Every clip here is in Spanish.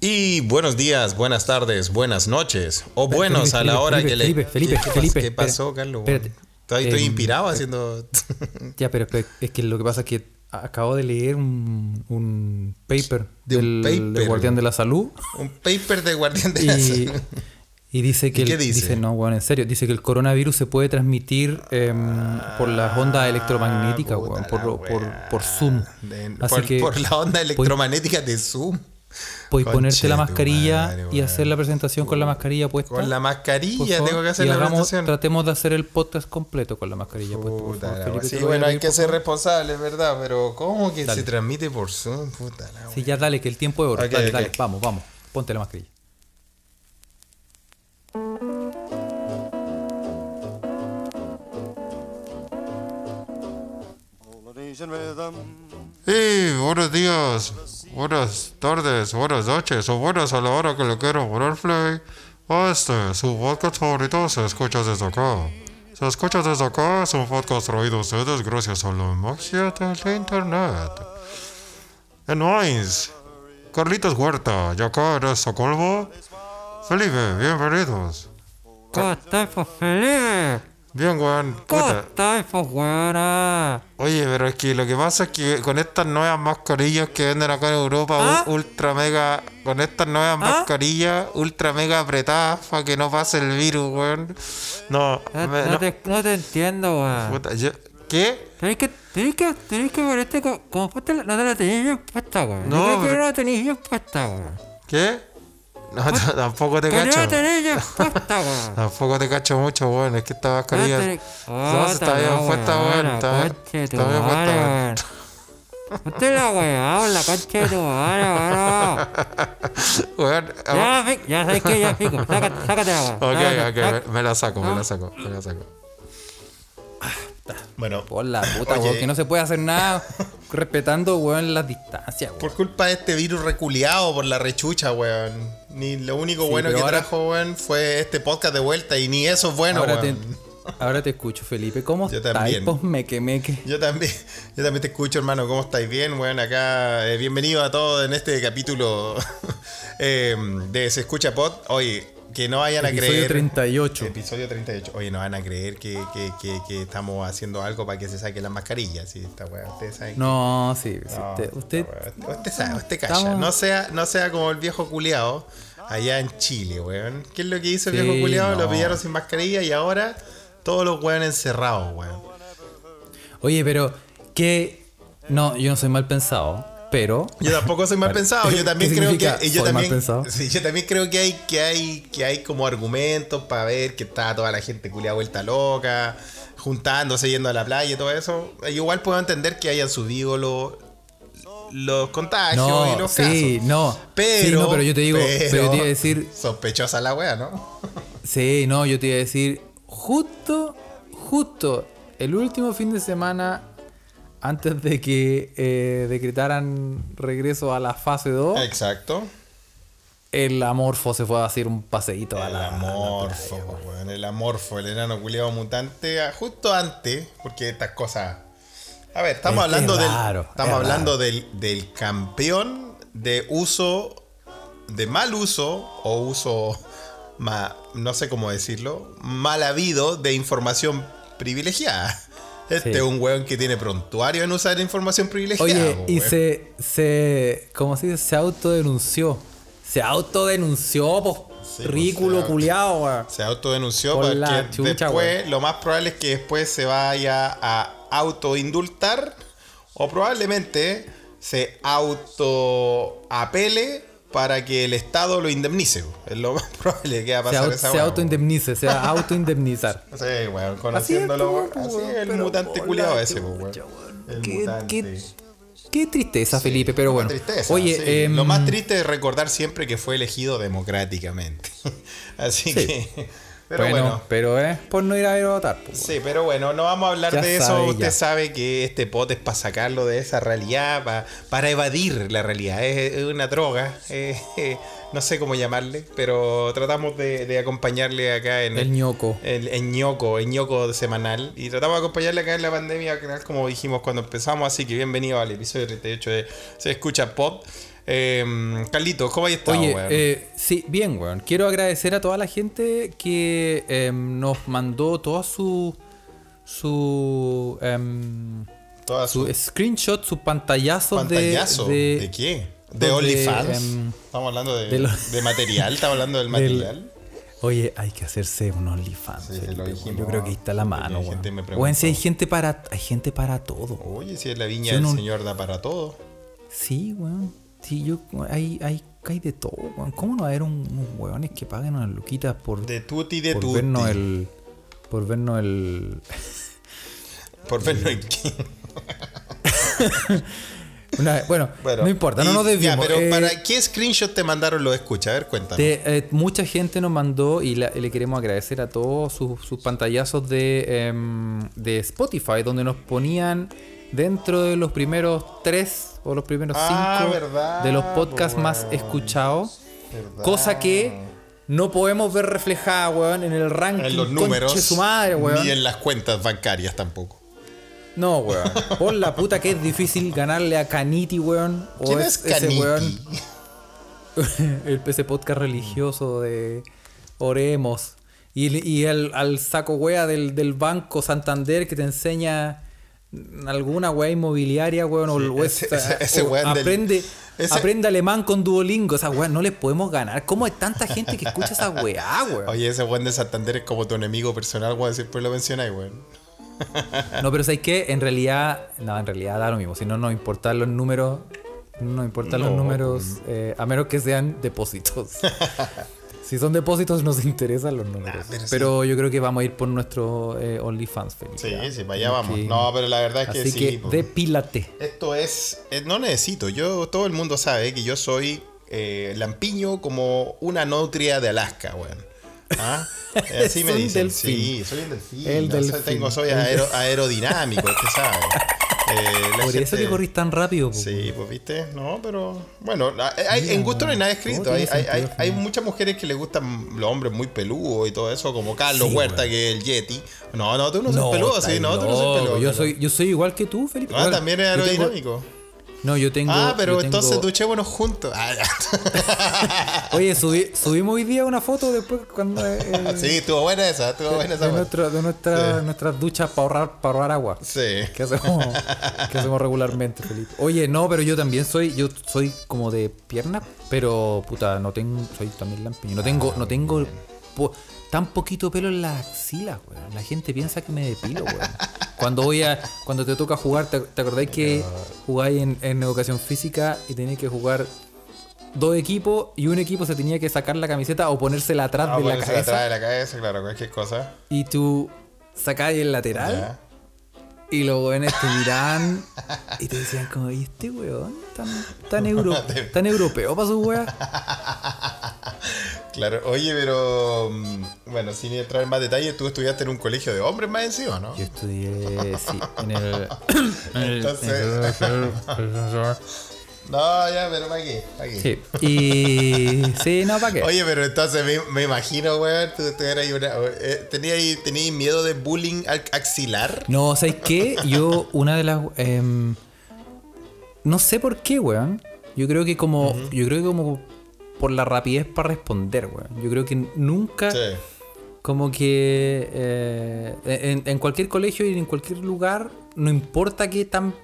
Y buenos días, buenas tardes, buenas noches. O buenos a la hora Felipe, que le. Felipe, Felipe, ¿Qué, Felipe, ¿Qué pasó, Carlos? espérate. Estoy, estoy Em, inspirado haciendo. Ya, pero, es que lo que pasa es que acabo de leer un, un paper De un del, paper, del Guardián de la Salud Un paper de Guardián de la Salud. Y dice que ¿Y qué el- dice? no, bueno, en serio, dice que el coronavirus se puede transmitir em, por las ondas electromagnéticas, Ah, puta weón, por, por, por Zoom. De- Así por, que por la onda electromagnética de Zoom. puedes ponerte la mascarilla madre, y weón. hacer la presentación con la mascarilla puesta. Con la mascarilla favor, tengo que hacer y la hagamos- presentación. Tratemos de hacer el podcast completo con la mascarilla puesta. por favor. Felipe, wea. ¿te Sí, bueno, hay que ser favor? responsable, ¿verdad? Pero ¿cómo que Dale. se transmite por Zoom? Puta la Sí, ya dale, que el tiempo es oro. Ok, dale, ok. dale, vamos, vamos. Ponte la mascarilla. Y buenos días, buenas tardes, buenas noches o buenas a la hora que le quiero poner play a este, su podcast favorito se escucha desde acá. Se escucha desde acá es un podcast traído a ustedes gracias a la magia del internet. En Mainz, Carlitos Huerta y acá en Estocolmo, Felipe, bienvenidos. ¿Cómo estás, pues, Felipe? Bien, weón. ¿Cómo puta. pues, weona? Oye, pero es que lo que pasa es que con estas nuevas mascarillas que venden acá en Europa, ¿Ah? ultra mega, con estas nuevas mascarillas ultra mega apretadas para que no pase el virus, weón. No, No, me- no no, te, no te entiendo, weón. puta, yo- ¿qué? Tenés que, tenés que, tenés que ponerte co- como la- no te la tenías bien puesta, weón. No, Yo creo que pero- no la tenías bien puesta, weón. ¿Qué? No, t- tampoco te cacho. Tampoco te cacho mucho, weón. Es que esta mascarilla. No, se está bien puesta, weón. Está bien puesta. Ponte la weá, la concha de tu madre, weón. Ya, sabes que ya pico. Sácate, sácate la weá. Ok, ok, me la saco, me la saco, me la saco. Bueno, Por la puta, Oye. weón, que no se puede hacer nada respetando, weón, las distancias, weón. por culpa de este virus reculeado por la rechucha, weón. Ni lo único Sí, bueno que ahora- trajo, weón, fue este podcast de vuelta y ni eso es bueno, ahora, te, weón. ahora te escucho, Felipe. ¿Cómo Yo también. Pues meque, meque. Yo también, yo también te escucho, hermano. ¿Cómo estáis? Bien, bueno, acá. eh, bienvenido a todos en este capítulo eh, de Se Escucha Pod. Oye, que no vayan a Episodio creer. 38. Episodio 38. Oye, no van a creer que, que, que, que estamos haciendo algo para que se saquen las mascarillas. Sí, esta weá. Ustedes saben. que- No, sí, sí, No, usted, usted usted sabe, usted calla. Estamos- No sea, no sea como el viejo culiao allá en Chile, weón. ¿Qué es lo que hizo el Sí, viejo culiao? Lo no. pillaron sin mascarilla y ahora todos los weón encerrados, weón. Oye, pero que no, yo no soy mal pensado, pero Yo tampoco soy mal pensado, yo también ¿Qué creo que y yo también sí, yo también creo que hay que hay que hay como argumentos para ver que está toda la gente culia vuelta loca, juntándose yendo a la playa y todo eso. Yo igual puedo entender que hayan subido los los contagios y no, los sí, casos. no. Pero sí, no, pero yo te digo, pero, yo te iba a decir, sospechosa la wea, ¿no? sí, no, yo te iba a decir justo justo el último fin de semana antes de que eh, decretaran regreso a la fase 2, Exacto. el amorfo se fue a hacer un paseíto a El la, a la amorfo, playa, weón, el amorfo, el enano culiado mutante, ah, justo antes, porque estas cosas. A ver, estamos Es hablando es del. raro, estamos es hablando del, del campeón de uso. de mal uso o uso. ma- no sé cómo decirlo. mal habido de información privilegiada. Este Sí. es un weón que tiene prontuario en usar información privilegiada. Oye, y weón. se, se, ¿cómo se dice? Se autodenunció. Se autodenunció, pues, Sí, pues, ridículo culiado, weón. Se autodenunció Por porque después, lo más probable es que después se vaya a autoindultar o probablemente se autoapele para que el Estado lo indemnice. Es lo más probable que va a Se, pasar au- esa se autoindemnice, se va a autoindemnizar. Sí, weón, conociéndolo, Así es, así el mutante culiado ese, weón. El Qué- mutante. qué- Qué tristeza, Sí, Felipe, pero bueno. tristeza, Oye, sí. em, lo más triste es recordar siempre que fue elegido democráticamente. Así Sí. que. Pero bueno, bueno pero es por no ir a ver a votar. pues, Sí, pero bueno, no vamos a hablar Ya de eso. sabe, Usted ya. sabe que este pot es para sacarlo de esa realidad, pa- para evadir la realidad. Es, es una droga, eh, eh, no sé cómo llamarle, pero tratamos de, de acompañarle acá en El ñoco. el, el ñoco, el ñoco semanal. Y tratamos de acompañarle acá en la pandemia, como dijimos cuando empezamos. Así que bienvenido al episodio 38 de Se Escucha Pod. Eh, Carlito, ¿cómo hay estado, Oye, weón? eh, sí, bien, weón. Quiero agradecer a toda la gente que em, nos mandó toda su. su. em, Toda su su screenshot, sus pantallazos pantallazo. de, De, de- qué? ¿De OnlyFans? Estamos hablando de, de lo- de material, estamos hablando del del- material. Oye, hay que hacerse un OnlyFans. Sí, Yo creo que ahí está la mano, weón. preguntó. si hay gente para. Hay gente para todo. Oye, si es la viña Sí, del no- señor da para todo. Sí, weón. Sí, yo. Hay, hay, hay de todo, weón. ¿Cómo no va a haber un- unos weones que paguen unas luquitas por. De tutti de por tutti. vernos el. Por vernos el. Por vernos. Una- bueno, Bueno, no importa, no nos ya, desviemos. pero Eh, ¿para qué screenshot te mandaron los escucha? A ver, cuéntanos. de- eh, mucha gente nos mandó y la- le queremos agradecer a todos sus, sus pantallazos de, em, de Spotify, donde nos ponían dentro de los primeros tres o los primeros Ah, cinco verdad, de los podcasts po, más escuchados. Cosa que no podemos ver reflejada, weón, en el ranking. en los números, su madre, weón. ni en las cuentas bancarias tampoco. No, weón. Por la puta que es difícil ganarle a Caniti, weón. O ¿Quién es, ese Caniti? weón. el ese podcast religioso de Oremos. Y, y el, al saco wea del, del Banco Santander que te enseña alguna wea inmobiliaria, weón. o ese- o weón aprende, alemán con Duolingo. Esa weá no le podemos ganar. ¿Cómo hay tanta gente que escucha esa weá, weón? Oye, ese buen de Santander es como tu enemigo personal, weón. Siempre lo mencionáis, weón. No, pero ¿sabes qué? En realidad, no, en realidad da lo mismo. Si no nos importan los números, no importan los números, eh, a menos que sean depósitos. si son depósitos, nos interesan los números. Nah, pero pero sí. yo creo que vamos a ir por nuestro eh, OnlyFans, Felipe. Sí, sí, para allá vamos. No, pero la verdad es que Así sí. que po. depílate. Esto es. eh, No necesito. Yo, todo el mundo sabe que yo soy eh, lampiño como una nutria de Alaska, weón. ¿Ah? Eh, Así me dicen. delfín. Sí, soy un delfín. El no delfín. tengo, soy aero- aerodinámico, usted sabe. Eh, Por eso gente- que corrís tan rápido. po. Sí, pues viste, no, pero bueno, hay- en gusto no hay nada escrito. Hay, tiene hay, hay, sentido, muchas mujeres que les gustan los hombres muy peludos y todo eso, como Carlos Sí, Huerta, que es el Yeti. No, no, tú no, sos No, peludo, estáis sí, no, tú no sos peludo. Yo soy, yo soy igual que tú, Felipe. Ah, Igual. también es aerodinámico. No, yo tengo. ah, pero entonces duchémonos juntos. Ah, ya. Oye, subí- subimos hoy día una foto después cuando. eh, sí, estuvo buena esa, estuvo buena esa. de, nuestro- de nuestra- Sí. nuestras duchas para ahorrar, para ahorrar agua. Sí. que hacemos, que hacemos regularmente, Felipe. Oye, no, pero yo también soy, yo soy como de pierna, pero puta, no tengo, soy también lampiño. No tengo, no tengo po- tan poquito pelo en las axilas, weón. La gente piensa que me depilo, weón. Cuando voy a, cuando te toca jugar, ¿te, te acordáis que jugáis en, en educación física y tenías que jugar dos equipos y un equipo se tenía que sacar la camiseta o ponérsela atrás Ah, de la ponerse cabeza atrás de la cabeza, claro, cualquier cosa. y tú sacáis el lateral Ya. Y los weones te miran y te decían como, ¿y este weón? Tan, tan, euro- tan europeo para su wea. Claro, oye, pero mm, bueno, sin entrar en más detalles, tú estudiaste en un colegio de hombres más encima, ¿no? Yo estudié, sí, en el... en el- Entonces- No, ya, pero ¿para qué? ¿Para qué? Sí, y... Sí, no, ¿para qué? Oye, pero entonces me, me imagino, weón, tú, tú eras una. Eh, ¿tenías, ¿Tenías miedo de bullying axilar? No, ¿sabes qué? Yo, una de las... em, no sé por qué, weón. Yo creo que como... Yo creo que como por la rapidez para responder, weón. Yo creo que nunca... Sí. Como que eh, en, en cualquier colegio y en cualquier lugar, no importa qué tan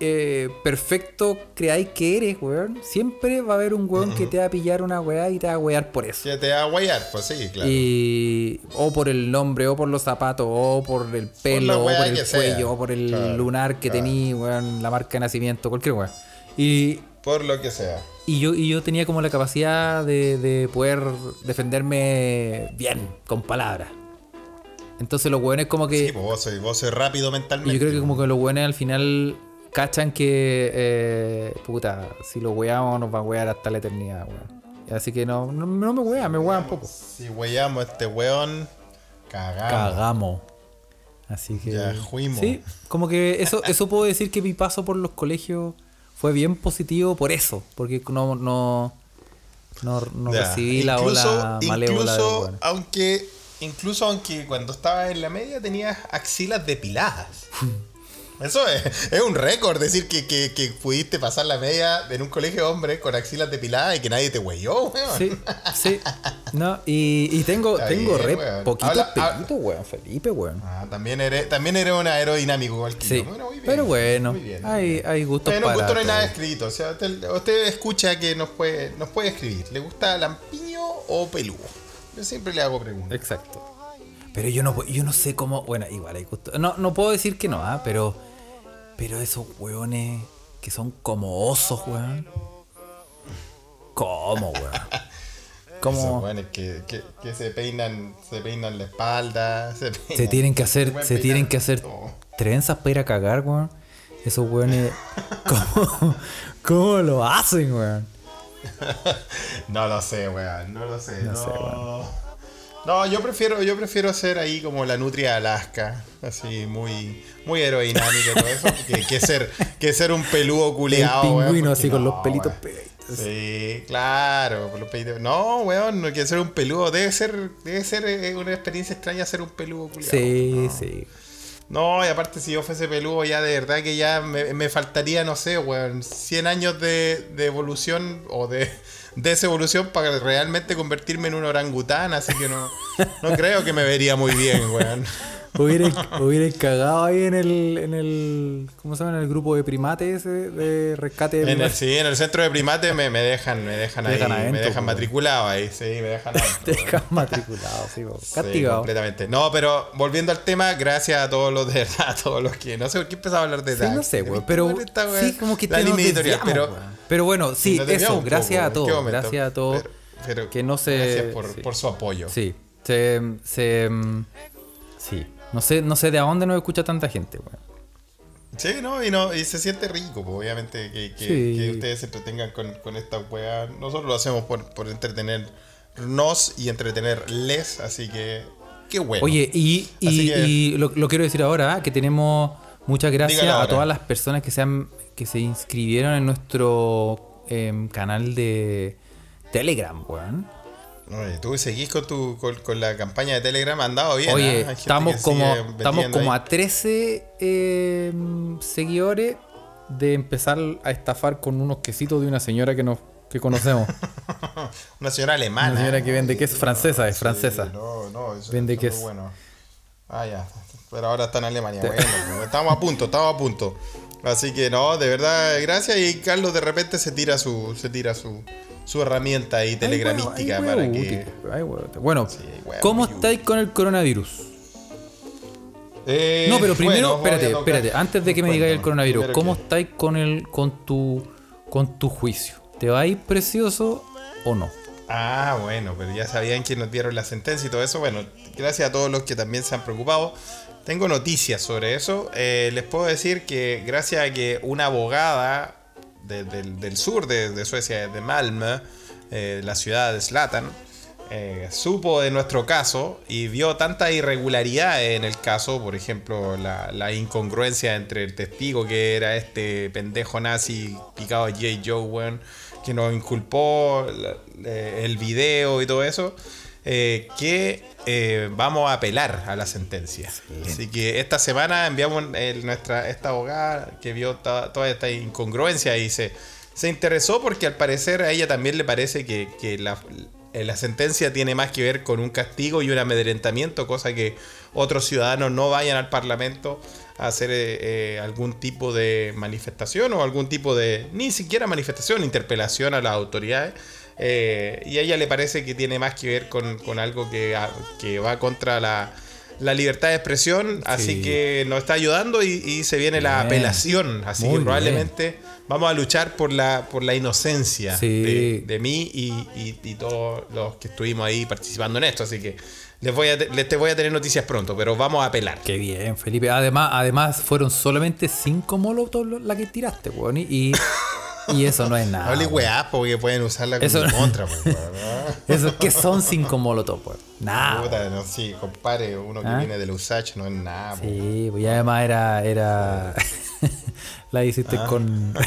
eh, perfecto creáis que eres, weón, siempre va a haber un weón que te va a pillar una weá y te va a wear por eso. Sí, te va a guayar, pues sí, claro. Y, o por el nombre, o por los zapatos, o por el pelo, o por el que sea. cuello, o por el Claro, lunar que claro. tení, weón, la marca de nacimiento, cualquier weón. Y Por lo que sea. y yo, y yo tenía como la capacidad de, de poder defenderme bien, con palabras. Entonces los hueones como que... Sí, pues vos sois, vos sois rápido y mentalmente. yo creo que como que los hueones al final cachan que... eh, puta, si lo hueamos nos va a huear hasta la eternidad, weón. Así que no, no, no me huean, me huean poco. Si weyamos a este weón, cagamos. Cagamos. Así que... Ya fuimos. Sí, como que eso, eso puedo decir que mi paso por los colegios fue bien positivo por eso. Porque no... no no, no recibí la ola malévola de incluso hueones. aunque incluso aunque cuando estabas en la media tenías axilas depiladas Eso es, es un récord, decir que, que, que pudiste pasar la media en un colegio de hombres con axilas depiladas y que nadie te huelló, weón. Sí, sí. No, y, y tengo, Está tengo bien, re weón. Habla- ah- weón, Felipe, weón. Ah, también eres, también eres un aerodinámico igual que Sí, yo. Bueno, muy bien, pero bueno, muy bien. hay, hay gustos Bueno, para gusto no hay nada escrito. O sea, usted, usted escucha que nos puede, nos puede escribir. ¿Le gusta lampiño o peludo? Yo siempre le hago preguntas. Exacto. Pero yo no, yo no sé cómo. Bueno, igual hay gusto. No, no puedo decir que no, ¿ah? Pero. Pero esos weones que son como osos, weón. ¿Cómo, weón? Esos ¿Cómo weones que, que, que se peinan, se peinan la espalda, se, se peinan- tienen que hacer, se tienen que hacer todo. trenzas para ir a cagar, weón? Esos weones. ¿Cómo, cómo lo hacen, weón? No lo sé, weón. No lo sé. No No, sé, No, yo prefiero, yo prefiero ser ahí como la nutria de Alaska. Así, muy, muy aerodinámico y todo eso. Que, que ser, que ser un peludo El culiado, weón. pingüino así con los pelitos weón. pegaditos. Sí, claro, con los pelitos. No, weón, no quiero ser un peludo. Debe ser, debe ser eh, una experiencia extraña ser un peludo culiado. Sí, sí. No, y aparte si yo fuese peludo ya de verdad que ya me, me faltaría, no sé, weón, 100 años de, de evolución o de desevolución para realmente convertirme en un orangután, así que no, no creo que me vería muy bien, weón. Hubiera, hubiera cagado ahí en el, en el. ¿Cómo se llama? En el grupo de primates ese de rescate de En el, sí, en el centro de primates me, me dejan, me dejan ahí, dejan me adentro, dejan matriculado ahí, sí, me dejan adentro. Te dejan matriculado, sí, po. Sí, castigado. completamente. No, pero volviendo al tema, gracias a todos los de verdad, a todos los que. No sé por qué empezaba a hablar de sí, no sé, güey. ¿Viste, Pero esta weá? sí, como que La te nos desviamos, pero. güey. Pero bueno, sí, eso. Gracias poco, a ¿en qué todos. momento? Gracias a todos. Pero- pero que no se. Gracias por, sí. por su apoyo. Sí. Se, se, mm, sí. No sé, no sé de a dónde nos escucha tanta gente, güey. Sí, ¿no? Y, no, y se siente rico, pues, obviamente, que, que- Sí. que ustedes se entretengan con, con esta weá. Nosotros lo hacemos por, por entretenernos y entretenerles, así que. Qué bueno. Oye, y, y, Así que- y lo, lo quiero decir ahora, que tenemos muchas gracias a todas las personas que se han que se inscribieron en nuestro em, canal de Telegram, weón. Oye, tú seguís con, tu, con, con la campaña de Telegram, ha andado bien. Oye, gente estamos como, estamos como ahí. a 13 em, seguidores de empezar a estafar con unos quesitos de una señora que nos que conocemos. Una señora alemana. Una señora que vende queso francesa, es Sí, francesa. no, no, eso, Vende eso es queso. bueno. Ah, ya. Pero ahora está en Alemania. Bueno, pues, estamos a punto, estamos a punto. Así que no, de verdad, gracias. Y Carlos de repente se tira su, se tira su, su herramienta ahí telegramística huevo, para que. huevo útil. Bueno, ¿cómo estáis con el coronavirus? Eh, No, pero primero, bueno, espérate, espérate, antes de que me digáis el coronavirus, ¿cómo que- estáis con el con tu con tu juicio? ¿Te va a ir precioso o no? Ah, bueno, pero ya sabían que nos dieron la sentencia y todo eso. Bueno, gracias a todos los que también se han preocupado. Tengo noticias sobre eso. Eh, les puedo decir que gracias a que una abogada de- del, sur de, Suecia, de Malmö, eh, la ciudad de Zlatan, eh, supo de nuestro caso y vio tanta irregularidad en el caso, por ejemplo, la, incongruencia entre el testigo que era este pendejo nazi picado J. Joe, que nos inculpó eh, el video y todo eso, eh, que eh, vamos a apelar a la sentencia. Así que esta semana enviamos el- nuestra, esta abogada que vio ta- toda esta incongruencia y se, se interesó porque al parecer a ella también le parece que, que la, eh, la sentencia tiene más que ver con un castigo y un amedrentamiento, cosa que otros ciudadanos no vayan al Parlamento a hacer eh, eh, algún tipo de manifestación o algún tipo de, ni siquiera manifestación, interpelación a las autoridades. Eh, y a ella le parece que tiene más que ver con, con algo que, a- que va contra la, la libertad de expresión, así Sí. que nos está ayudando y, y se viene la Bien. apelación, así Muy que probablemente vamos a luchar por la, por la inocencia Sí. de, de mí y, y- y todos los que estuvimos ahí participando en esto, así que les voy a, les te voy a tener noticias pronto, pero vamos a apelar. Qué bien, Felipe. Además, además fueron solamente cinco molotov las que tiraste, weón. Y, y eso no es nada. Hable weá, porque pueden usarla como Eso- contra, pues. Eso, ¿qué son cinco molotov, weón? Nada. Puta, no, sí, compadre, uno que ¿Ah? viene del USACH no es nada. Sí, pues y además era. era... la hiciste con.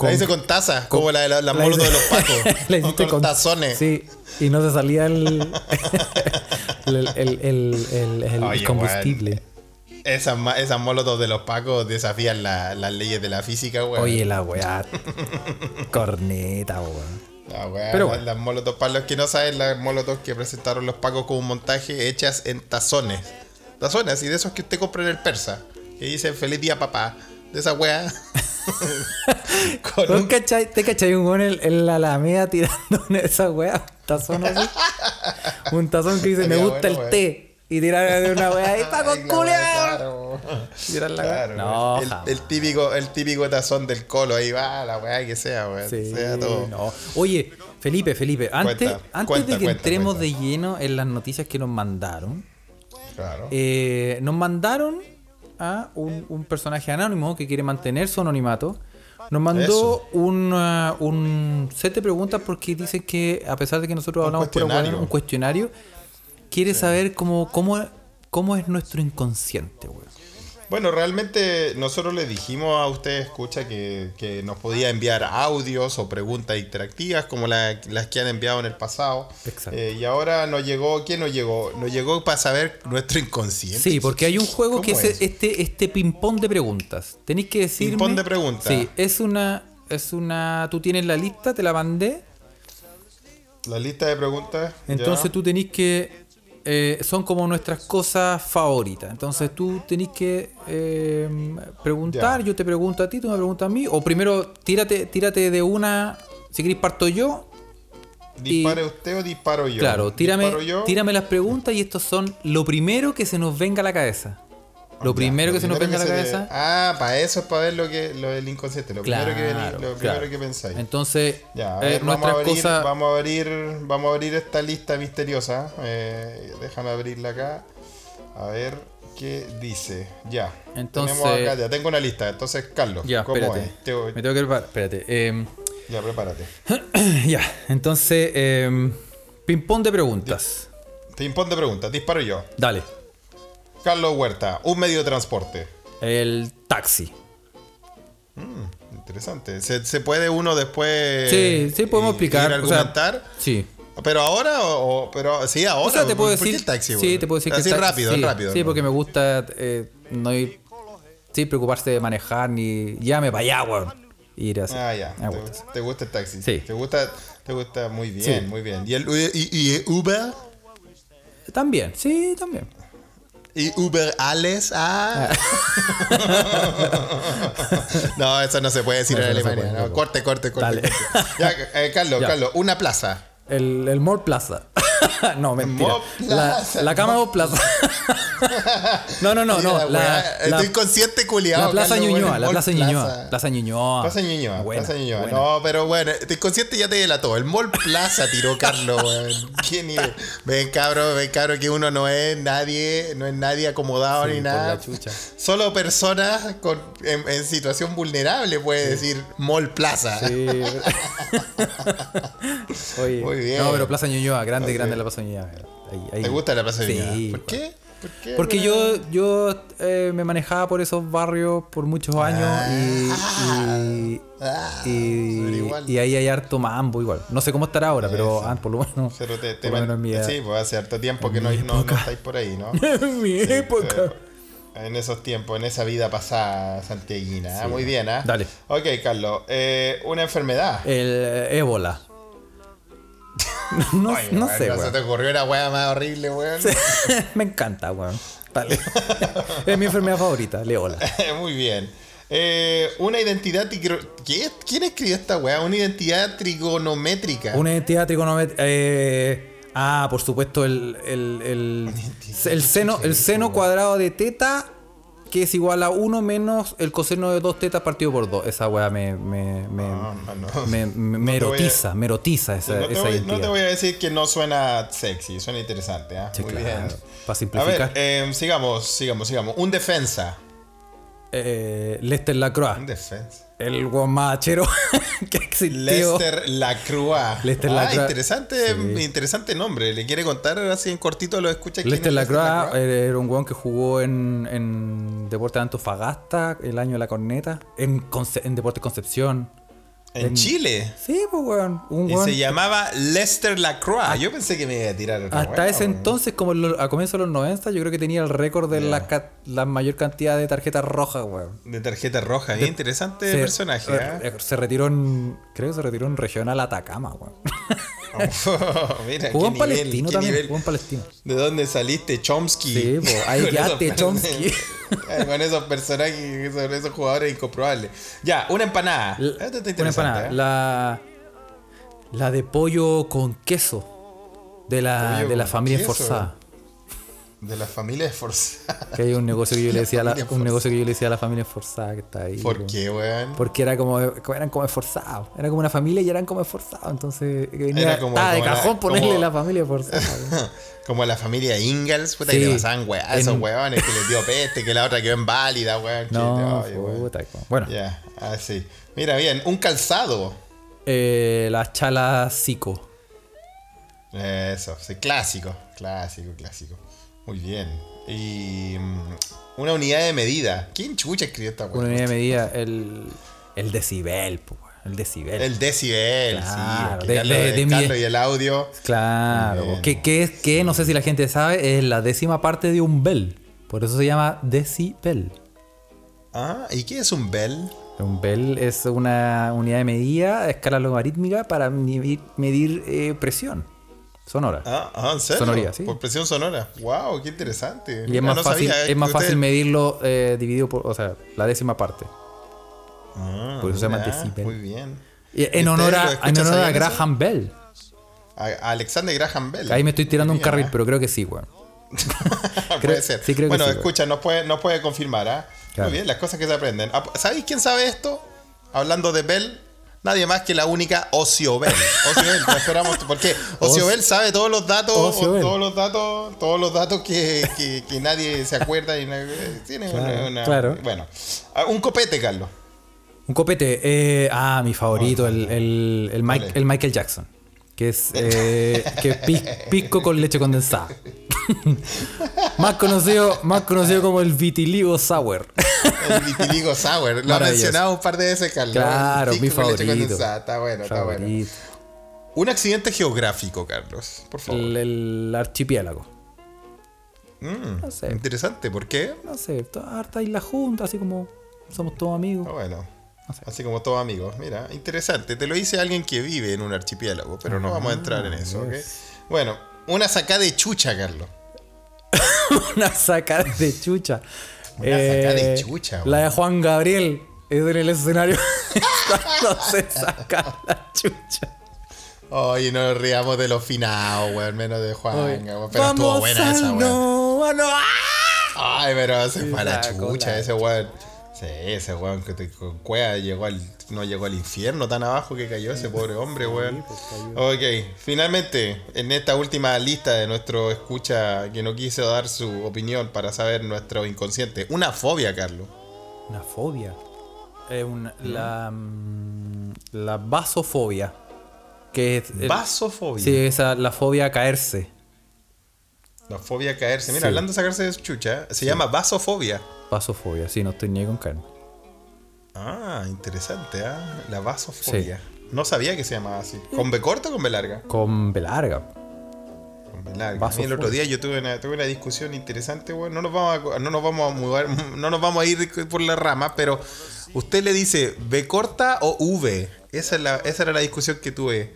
La hice con taza, como la de la, la la molotov de los pacos. la con, hiciste con tazones. Sí, y no se salía el. el, el, el, el- combustible. Esas, esas molotov de los pacos desafían la- las leyes de la física, weón. Oye, la weá. Corneta, weón. La weá, Pero la- bueno. las molotov, para los que no saben, las molotov que presentaron los pacos con un montaje hechas en tazones. Tazones, y de esos que usted compra en el persa. Que dicen feliz día papá. De esa weá. con ¿Vos un cachai- ¿Te cachai un weón en, en la alameda tirando esa weá? Un tazón así. Un tazón que dice, me gusta bueno, el té. Y tirar de una weá Paco Ay, la weá, culiao. claro. Tirar la weá. Claro, No, el, el típico, el típico tazón del colo, ahí va, la weá que sea, weón. Sí, sea todo. no. Oye, Felipe, Felipe, antes, Cuenta, antes cuenta, de que cuenta, entremos cuenta. de lleno en las noticias que nos mandaron, Claro. eh, nos mandaron a un, un personaje anónimo que quiere mantener su anonimato. Nos mandó un, uh, un set de preguntas porque dice que, a pesar de que nosotros Un hablamos cuestionario. hueá, un cuestionario, quiere saber cómo, cómo, cómo es nuestro inconsciente, weón. Bueno, realmente nosotros le dijimos a usted, escucha, que, que nos podía enviar audios o preguntas interactivas como la- las que han enviado en el pasado. Exacto. Eh, y ahora nos llegó, ¿quién nos llegó? Nos llegó para saber nuestro inconsciente. Sí, porque hay un juego que ¿Cómo es, este, este ping-pong de preguntas. Tenéis que decirme. Ping-pong de preguntas. Sí, es una. Es una. Tú tienes la lista, te la mandé. La lista de preguntas. Entonces ya. tú tenés que. Eh, son como nuestras cosas favoritas. Entonces tú tenés que eh, preguntar, yo te pregunto a ti, tú me preguntas a mí. O primero tírate, tírate de una. Si querés parto yo. ¿Dispare y- usted o disparo yo? Claro, tírame, ¿Disparo yo? tírame las preguntas y estos son lo primero que se nos venga a la cabeza. Lo primero lo que se nos venga a la cabeza. te- Ah, para eso es para ver lo que lo del inconsciente. Lo primero que, vení- Claro, lo claro. primero que pensáis. Entonces, Ya, a eh, ver, vamos, a abrir, cosas. vamos a abrir vamos a abrir esta lista misteriosa. Eh, déjame abrirla acá. A ver qué dice. Ya. Entonces- Tenemos acá, ya tengo una lista. Entonces, Carlos, Ya, ¿cómo espérate. es? Te- Me tengo que preparar. Espérate. eh, ya, prepárate. ya, entonces, eh, ping-pong de preguntas. Ping-pong de preguntas. Disparo yo. Dale. Carlos Huerta, un medio de transporte. El taxi. Interesante. ¿Se, se puede uno después Sí, sí, podemos explicar, ir a o sea, argumentar? Sí. ¿Pero ahora o, o- pero sí ahora? O sea, te puedo ¿Por qué decir. el taxi? sí, te puedo decir que Así taxi- rápido, sí, rápido. Sí, ¿no? porque me gusta eh, no ir. Sí, preocuparse de manejar ni. Llame para allá, weón. Ir así. Ah, ya. Me te, gusta. te gusta el taxi. Sí. Te gusta, te gusta muy bien, Sí. muy bien. ¿Y, el, y, y Uber? También, sí, también. ¿Y Uber Alles? Ah. no, eso no se puede decir No, en Alemania. puede, no. no. Corte, corte, corte. Dale. corte. Ya, eh, Carlos, Ya. Carlos, una plaza. El, el Mall Plaza. no, mentira. La, la cama Mall Plaza. no, no, no, no. weá, La, la, Estoy consciente, culiado. la Plaza Carlos, Ñuñoa, bueno, la Plaza Ñuñoa. Plaza Ñuñoa. Plaza Ñuñoa, Buena, Plaza Ñuñoa. buena. No, pero bueno, estoy consciente ya te delató. El Mall Plaza tiró Carlos, weón. Ven, cabro, ven, cabro, que uno no es nadie, no es nadie acomodado Sí, ni nada. Solo personas con, en, en situación vulnerable puede decir Mall Plaza. Sí. Oye, Muy bien. No, pero Plaza Ñuñoa, grande, Ok. Grande la. ¿Te gusta la Plaza Sí. ¿Por qué? ¿Por qué? Porque yo, yo eh, me manejaba por esos barrios por muchos años y, y, Ah, y- pero igual. y ahí hay harto mambo igual. No sé cómo estará ahora, pero ah, por lo menos. Pero te, te por lo menos. Sí, pues hace harto tiempo que no, no, no estáis por ahí, ¿no? en mi época. En esos tiempos, en esa vida pasada santiaguina. Ah, Muy bien, ¿ah? Dale. Ok, Carlos. eh, una enfermedad. El eh, ébola. no, Oye, no sé, se te ocurrió una weá más horrible, weón. me encanta, weón. Dale. es mi enfermedad favorita, el ébola. Muy bien. Eh, una identidad. ¿Qué? ¿Quién escribió esta weá? Una identidad trigonométrica. Una identidad trigonométrica. Eh, ah, por supuesto, el, el, el, el seno, el seno cuadrado de teta, que es igual a 1 menos el coseno de 2 tetas partido por 2. Esa weá me, me, me, No, no, me, me- me No voy a- erotiza, me erotiza esa, No te, esa voy, no te voy a decir que no suena sexy, suena interesante, ¿ah? Sí, Muy claro. bien. Para A simplificar, ver, eh, sigamos, sigamos, sigamos. Un defensa. eh, Lester Lacroix, Un defensa. El hachero que existió. Lester Lacroix. Lester ah, Lacroix. interesante, Sí. interesante nombre. ¿Le quiere contar así en cortito lo escucha Lester es Lacroix era un weón que jugó en, en Deportes de Antofagasta el año de la corneta, en, Conce- en Deportes Concepción. En Chile. Sí, pues, weón. Un Y weón- se llamaba Lester Lacroix. Yo pensé que me iba a tirar Hasta ese weón. entonces, como lo- a comienzos de los 90, yo creo que tenía el récord de la, ca- la mayor cantidad de tarjetas rojas, weón. De tarjeta roja. Bien interesante Se- personaje. ¿ah? re- Se retiró en. Creo que se retiró en regional Atacama, weón. Mira, Jugó en Palestino también. nivel. Jugó en Palestino. ¿De dónde saliste, Chomsky? Sí, po, ahí Con esos Chomsky. personajes- Con esos personajes, esos, esos jugadores incomprobables. Ya, una empanada. La- Esto está una empanada. ¿eh? La, la de pollo con queso. De la, de la con familia queso. esforzada. De la familia esforzada. Que hay un negocio que yo le decía a la, un negocio que yo le decía a la familia esforzada que está ahí. ¿Por weón. qué, weón? Porque era como, eran como esforzados. Era como una familia y eran como esforzados. Entonces, venía, Era como- ah, de como la- cajón ponerle como- la familia esforzada. weón. Como la familia Ingalls, puta, Sí. que le pasaban weá, a esos weones que les dio peste, que la otra quedó inválida, weón. que- no, oye, weón. puta, bueno. Ya, así. Mira, bien, un calzado. Eh, la chala Zico. Eso, sí, clásico, clásico, clásico. Muy bien. Y mm, una unidad de medida. ¿Quién chucha escribió esta weá? Una unidad de medida, el, el decibel, po, el decibel. El decibel, Claro, sí. de- de- de mi- y el audio. Claro, que, que es que no sé si la gente sabe, es la décima parte de un bel. Por eso se llama decibel. Ah, ¿y qué es un bell? Un bel es una unidad de medida a escala logarítmica para medir, medir, eh, presión sonora. Ah, ah, ¿en serio? Sonoría, sí. Por presión sonora. Wow, qué interesante. y es más no fácil, sabía es más que fácil medirlo eh, dividido por, o sea, la décima parte. Ah, por eso se llama decibel. Muy bien. Y ¿Y en honor ustedes a, lo en escuchan, honor a eso? Graham Bell. A, a Alexander Graham Bell. Ahí me estoy tirando un carril, ¿eh? pero creo que sí, weón. puede ser. sí, creo que bueno, sí, escucha, nos puede, nos puede confirmar, ¿ah? Claro. Muy bien, las cosas que se aprenden. Ah, ¿Sabéis quién sabe esto? Hablando de Bell, nadie más que la única Ocio Bell. Ocio Bell, te esperamos. Porque Ocio Ocio- Bell sabe todos los datos, todos los datos, todos los datos que, que- que nadie se acuerda y na- tiene Claro, una- claro. Bueno, Ah, un copete, Carlos. Un copete. eh, ah, mi favorito, el, el, el, Mike- el Michael Jackson. Que es, eh, que es pis- pisco con leche condensada. más, conocido, más conocido como el vitiligo sour. El vitiligo sour. Lo mencionado un par de veces, Carlos. Claro, mi pisco con leche favorito. condensada. Está bueno, está bueno. Favorito. Un accidente geográfico, Carlos. Por favor. El, el archipiélago. Mm, no sé. Interesante, ¿por qué? No sé, toda harta isla junta, así como somos todos amigos. Ah, bueno. Así como todos amigos. Mira, interesante. Te lo dice alguien que vive en un archipiélago, pero no vamos a entrar en eso, ¿ok? Bueno, una sacada de chucha, Carlos. Una sacada de chucha. Una sacada de chucha, La de Juan Gabriel es en el escenario cuando se saca la chucha. Oye, no nos riamos de los finados, weón, menos de Juan. Oye, Pero estuvo buena esa, weón. no, no, ¡ah! Ay, pero se fue a la Sacó chucha la ese weón. Sí, ese weón que te, con cueva llegó al, no llegó al infierno tan abajo que cayó ese pobre hombre, weón. Ok, finalmente, en esta última lista de nuestro escucha que no quiso dar su opinión para saber nuestro inconsciente, una fobia, Carlos. Una fobia. Es una- la, mm, la vasofobia. Que es. el- Vasofobia. Sí, esa, la fobia a caerse. La fobia a caerse. Mira, Sí. hablando de sacarse de su chucha, se llama vasofobia. Vasofobia, sí, no estoy ni con carne. Ah, interesante, ¿ah? La vasofobia. No sabía que se llamaba así. ¿Con B corta o con B larga? Con B larga. Con B larga. A mí el otro día yo tuve una, tuve una discusión interesante, weón. No nos vamos a, no nos vamos a mover, no nos vamos a ir por la rama, pero usted le dice B corta o V. Esa, es la, esa era la discusión que tuve.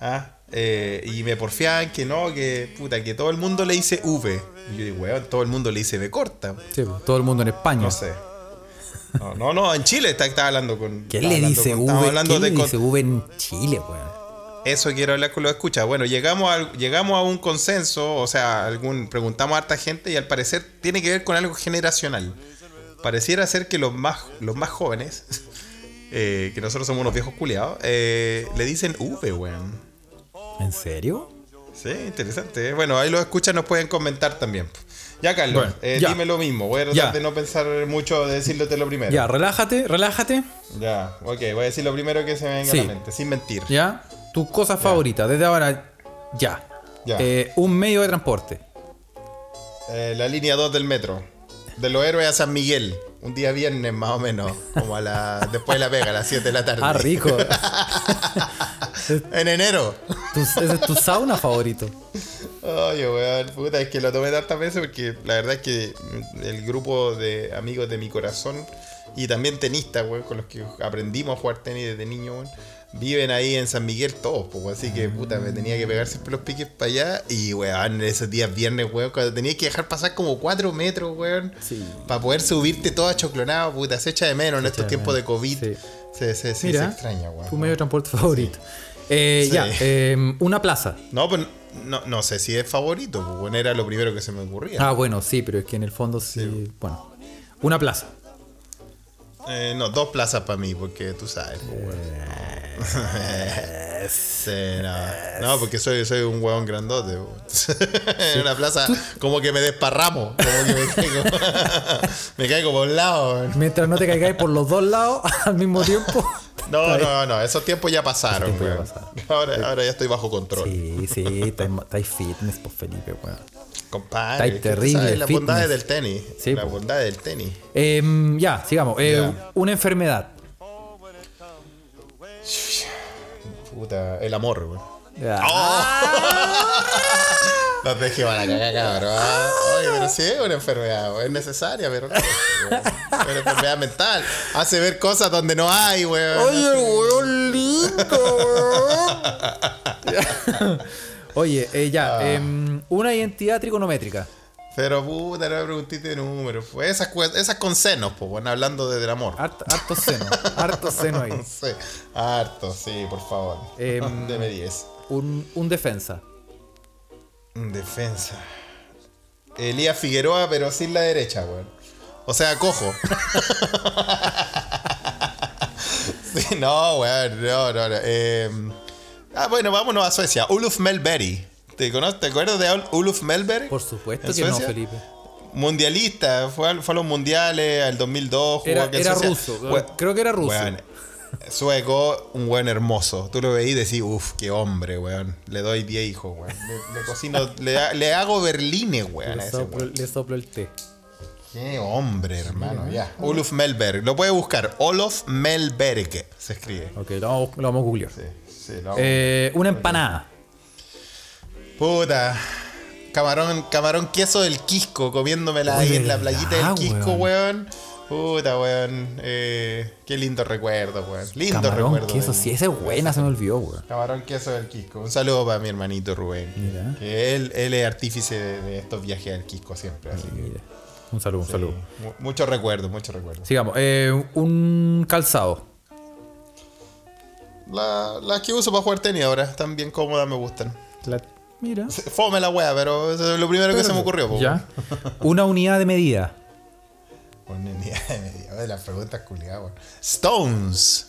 ¿ah? Eh, y me porfiaban que no, que puta, que todo el mundo le dice V. Y yo digo, weón, todo el mundo le dice B corta. Sí, todo el mundo en España. No sé. No, no, no, en Chile está- estaba hablando con. ¿Quién le dice con- V? hablando ¿Quién de le dice V en Chile, weón? Eso quiero hablar con los escuchas. Bueno, llegamos a, llegamos a un consenso, o sea, algún, preguntamos a harta gente y al parecer tiene que ver con algo generacional. Pareciera ser que los más, los más jóvenes, eh, que nosotros somos unos viejos culiados, eh, le dicen V, weón. ¿En serio? Sí, interesante. ¿eh? Bueno, ahí los escuchas nos pueden comentar también. Ya, Carlos, Bueno, eh, ya. dime lo mismo. Voy a tratar Ya. de no pensar mucho, de decirte lo primero. Ya, relájate, relájate. Ya, ok, voy a decir lo primero que se me venga Sí. a la mente, sin mentir. Ya, tu cosa favorita, desde ahora, ya. Ya. Eh, un medio de transporte. Eh, la línea 2 del metro. De los héroes a San Miguel. Un día viernes más o menos, como a la, después de la pega, a las 7 de la tarde. Ah, rico. En enero. Tu- ese es tu sauna favorito. Oye, weón, puta, es que lo tomé tantas veces porque la verdad es que el grupo de amigos de mi corazón y también tenistas, weón, con los que aprendimos a jugar tenis desde niño, weón, viven ahí en San Miguel todos, pues, así que puta, me tenía que pegar siempre los piques para allá y, weón, esos días viernes, weón, cuando tenías que dejar pasar como 4 metros, weón, Sí. para poder subirte todo achoclonado, puta, se echa de menos en estos de tiempos de COVID. sí. Se, se, se- Mira, se extraña, weón. tu medio de transporte favorito. Eh, Sí. Ya, eh, una plaza. No, pues no, no sé si es favorito, pues, weón, era lo primero que se me ocurría. Ah, bueno, sí, pero es que en el fondo sí. Bueno, una plaza. Eh, no, dos plazas para mí, porque tú sabes. pues. Sí, no. No, porque soy, soy un huevón grandote. en una plaza como que me desparramo. Como que me caigo, me caigo por un lado. Mientras no te caigáis por los dos lados al mismo tiempo. No, no, no. Esos tiempos ya pasaron. Ya. Ahora, ahora ya estoy bajo control. Sí, sí, estáis estáis fitness, pues Felipe, weón. Compadre. Está terrible fitness. bondades del tenis. Sí, la bondad del tenis. Ya, sigamos. Eh, Ya. Una enfermedad. Puta, el amor, weón. Ya. Los dejé para cagar, cabrón. Oye, pero sí es una enfermedad, es necesaria, pero no. Es una enfermedad mental. Hace ver cosas donde no hay, weón. weón lindo, Oye, eh, ya. Ah. em, una identidad trigonométrica. Pero puta, no me preguntiste de números. Pues esas, esas con senos, pues, bueno, hablando de- del amor. Harto, harto seno. Harto seno ahí. Sí, harto, sí, por favor. Em, Deme 10. Un, un defensa. Defensa. Elías Figueroa, pero sin la derecha, weón. O sea, cojo. sí, no, weón, no, no, no. Eh, ah, bueno, vámonos a Suecia. Uluf Melberg. ¿Te, conoces, ¿Te acuerdas de Ul- Uluf Melberg? Por supuesto ¿En que no, Suecia? Felipe. Mundialista, fue, a los mundiales, al 2002. jugó Era, era ruso. Creo que era ruso. Sueco, un weón hermoso. Tú lo veís y decís, uff, qué hombre, weón. Le doy 10 hijos, weón. Le, le cocino, le, ha- le hago berlines, weón, a le, ese soplo, weón. le soplo el té. Qué hombre, hermano, ya. Oluf Melberg. Lo puede buscar. Olof Melberg se escribe. Ok, lo vamos, lo vamos a googlear. Sí, sí, Eh, una empanada. Puta. Camarón, camarón queso del Quisco, comiéndomela ahí en la ¿verdad, playita del Quisco, weón? Puta, weón. Eh, qué lindo recuerdo, weón. Lindo Camarón, recuerdo. queso. Sí, esa es buena, se me olvidó, weón. Camarón queso del Quisco. Un saludo para mi hermanito Rubén. Mira. Que él, él es artífice de, de estos viajes al Quisco siempre. Así que, Mira. Un saludo, un saludo. mu- muchos recuerdos, muchos recuerdos. Sigamos. Eh, un calzado. La- las que uso para jugar tenis ahora están bien cómodas, me gustan. La- Mira. Fome la wea, pero eso es lo primero que se me ocurrió. Ya. Una unidad de medida. Una unidad de medida. de las preguntas culiadas. Stones.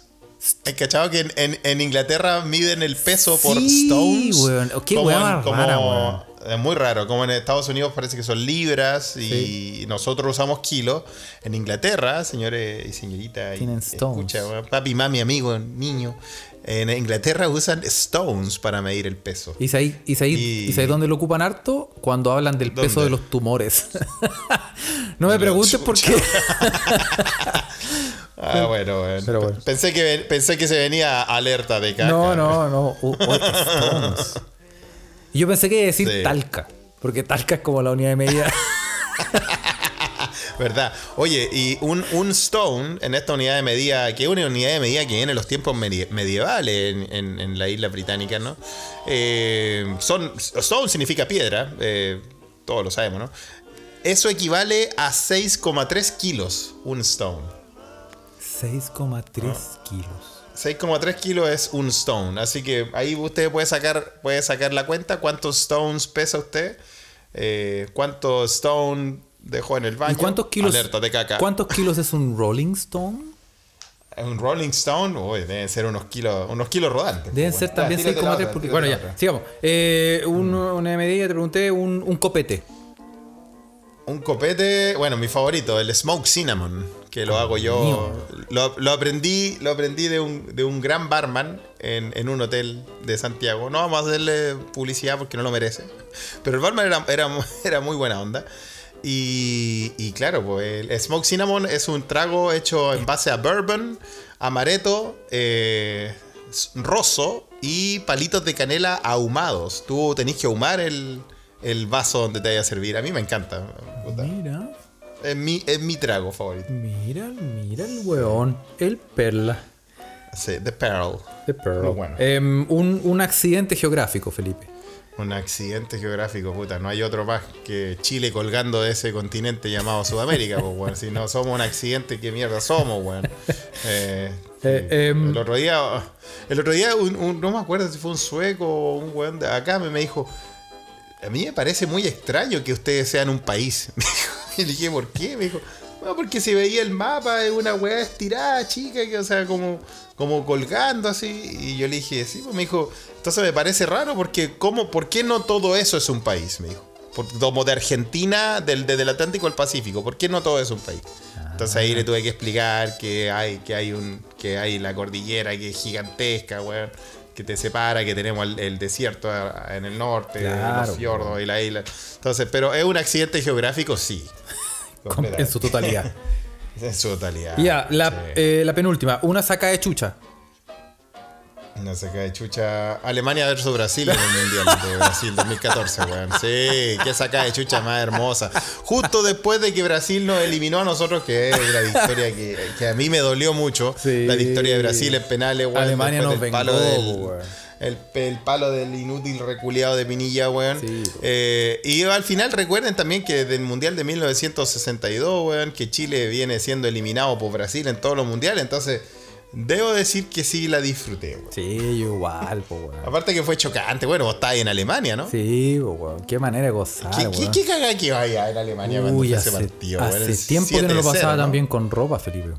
¿Hay cachado que en, en- en Inglaterra miden el peso por Sí, stones? weón. Qué Como en- como- rara, weón. Es muy raro. Como en Estados Unidos parece que son libras y nosotros usamos kilos. En Inglaterra, señores y señoritas, y Tienen stones. escucha, weón, papi, mami, amigo, niño. En Inglaterra usan stones para medir el peso. ¿Y sabéis y dónde lo ocupan harto? Cuando hablan del peso de los tumores. no me preguntes por qué. Ah, bueno, bueno. Pero bueno. Pensé, que, pensé que se venía alerta de caca. No, no, no. U- Stones. Yo pensé que iba a decir Sí. talca. Porque talca es como la unidad de medida. ¿Verdad? Oye, y un, un stone en esta unidad de medida, que es una unidad de medida que viene en los tiempos medi- medievales en, en, en la isla británica, ¿no? Eh, son, stone significa piedra, eh, todos lo sabemos, ¿no? Eso equivale a 6,3 kilos, un stone. 6,3 kilos. 6,3 kilos es un stone. Así que ahí usted puede sacar, puede sacar la cuenta. ¿Cuántos stones pesa usted? Eh, ¿Cuántos stone dejó en el baño? ¿Y cuántos kilos? Alerta de caca. ¿Cuántos kilos es un Rolling Stone? Un Rolling Stone, uy, deben ser unos kilos, unos kilos rodantes. Deben ser también Ya, tírate la 6,3 otra, porque... tírate Bueno, ya, sigamos. Eh, un- una medida, te pregunté, un, un copete. Un copete, bueno, mi favorito, el Smoke Cinnamon, que lo hago yo. Lo, lo aprendí, lo aprendí de un, de un gran barman en, en un hotel de Santiago. No vamos a hacerle publicidad porque no lo merece. Pero el barman era, era, era muy buena onda. Y, y claro, pues el Smoke Cinnamon es un trago hecho en base a bourbon, amaretto, eh, rosso y palitos de canela ahumados. Tú tenés que ahumar el, el vaso donde te vaya a servir. A mí me encanta. Mira, Es mi, es mi trago favorito. mira, mira el weón. El perla. Sí, The Pearl. The Pearl. Bueno. Em, un, un accidente geográfico, Felipe. Un accidente geográfico, puta. No hay otro más que Chile colgando de ese continente llamado Sudamérica, pues, weón. Si no somos un accidente, ¿qué mierda somos, weón? Eh, Eh, em. el otro día, el otro día un- un- no me acuerdo si fue un sueco o un weón de acá, me, me dijo, a mí me parece muy extraño que ustedes sean un país. Y le dije, ¿por qué? Me dijo, bueno, porque si veía el mapa es una weá estirada, chica, que, o sea, como, como colgando así. Y yo le dije, sí, pues me dijo, entonces me parece raro porque, ¿cómo, ¿por qué no todo eso es un país? Me dijo. Por- como de Argentina, del, desde el Atlántico al Pacífico, ¿por qué no todo es un país? Entonces ahí le tuve que explicar que hay, que hay un, que hay la cordillera que es gigantesca, weón, que te separa, que tenemos el, el desierto en el norte, Claro, los fiordos y la isla. Entonces, pero es un accidente geográfico, sí. En su totalidad. En su totalidad. Ya, la, Sí. eh, la penúltima. Una saca de chucha. No se cae chucha. Alemania versus Brasil en el Mundial de Brasil 2014, weón. Sí, qué saca de chucha más hermosa. Justo después de que Brasil nos eliminó a nosotros, que es la victoria que, que a mí me dolió mucho. Sí. La victoria de Brasil en penales, weón. Alemania nos del palo. El, el palo del inútil reculeado de Pinilla, weón. Sí. Eh, y al final recuerden también que del Mundial de 1962, weón, que Chile viene siendo eliminado por Brasil en todos los mundiales. Entonces, debo decir que sí la disfruté, weón. Sí, yo igual, po, weón. Aparte que fue chocante. Bueno, vos estabas en Alemania, ¿no? Sí, po, weón. Qué manera de gozar, ¿Qué, qué, weón. qué cagada que vaya en Alemania cuando Uy, fue hace, ese partido? hace weón? tiempo que no lo 7-0, pasaba ¿no? tan bien con ropa, Felipe.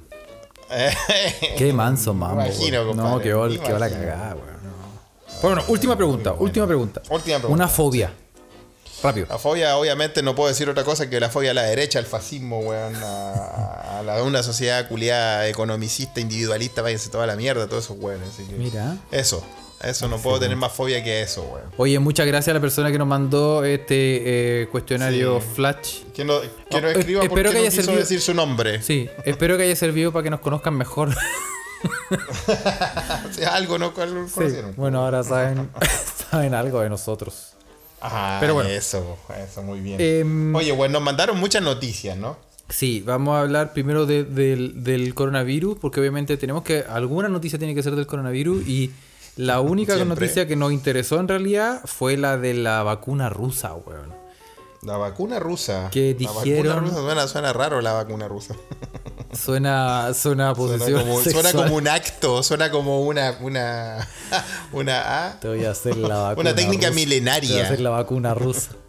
Qué manso, mambo. imagino, weón. No, qué me qué la cagada, weón. No. Bueno, última pregunta, última pregunta. Última pregunta. Una fobia. Rápido. La fobia, obviamente, no puedo decir otra cosa que la fobia a la derecha, al fascismo, weón, a, a la- una sociedad culiada, economicista, individualista, váyanse toda la mierda, todos esos weones. que- Mira. Eso, eso, no puedo tener más fobia que eso, weón. Oye, muchas gracias a la persona que nos mandó este eh, cuestionario Sí. Flash. Que no, que no Oh, escriba eh, porque espero que no haya quiso servido- decir su nombre. Sí, espero que haya servido para que nos conozcan mejor. Algo no con- Sí. conocieron. Bueno, ahora saben, saben algo de nosotros. Ajá, Pero bueno. eso, eso, muy bien. Em, Oye, bueno, nos mandaron muchas noticias, ¿no? Sí, vamos a hablar primero de- del, del coronavirus, porque obviamente tenemos que. Alguna noticia tiene que ser del coronavirus y la única Siempre. noticia que nos interesó en realidad fue la de la vacuna rusa, weón. La vacuna rusa. Que La vacuna dijeron- rusa suena, suena raro la vacuna rusa. Suena, suena a Suena posesión como, suena sexual. como un acto, suena como una. Una. Una. ah, Te voy a hacer la vacuna Una técnica rusa. milenaria. Te voy a hacer la vacuna rusa.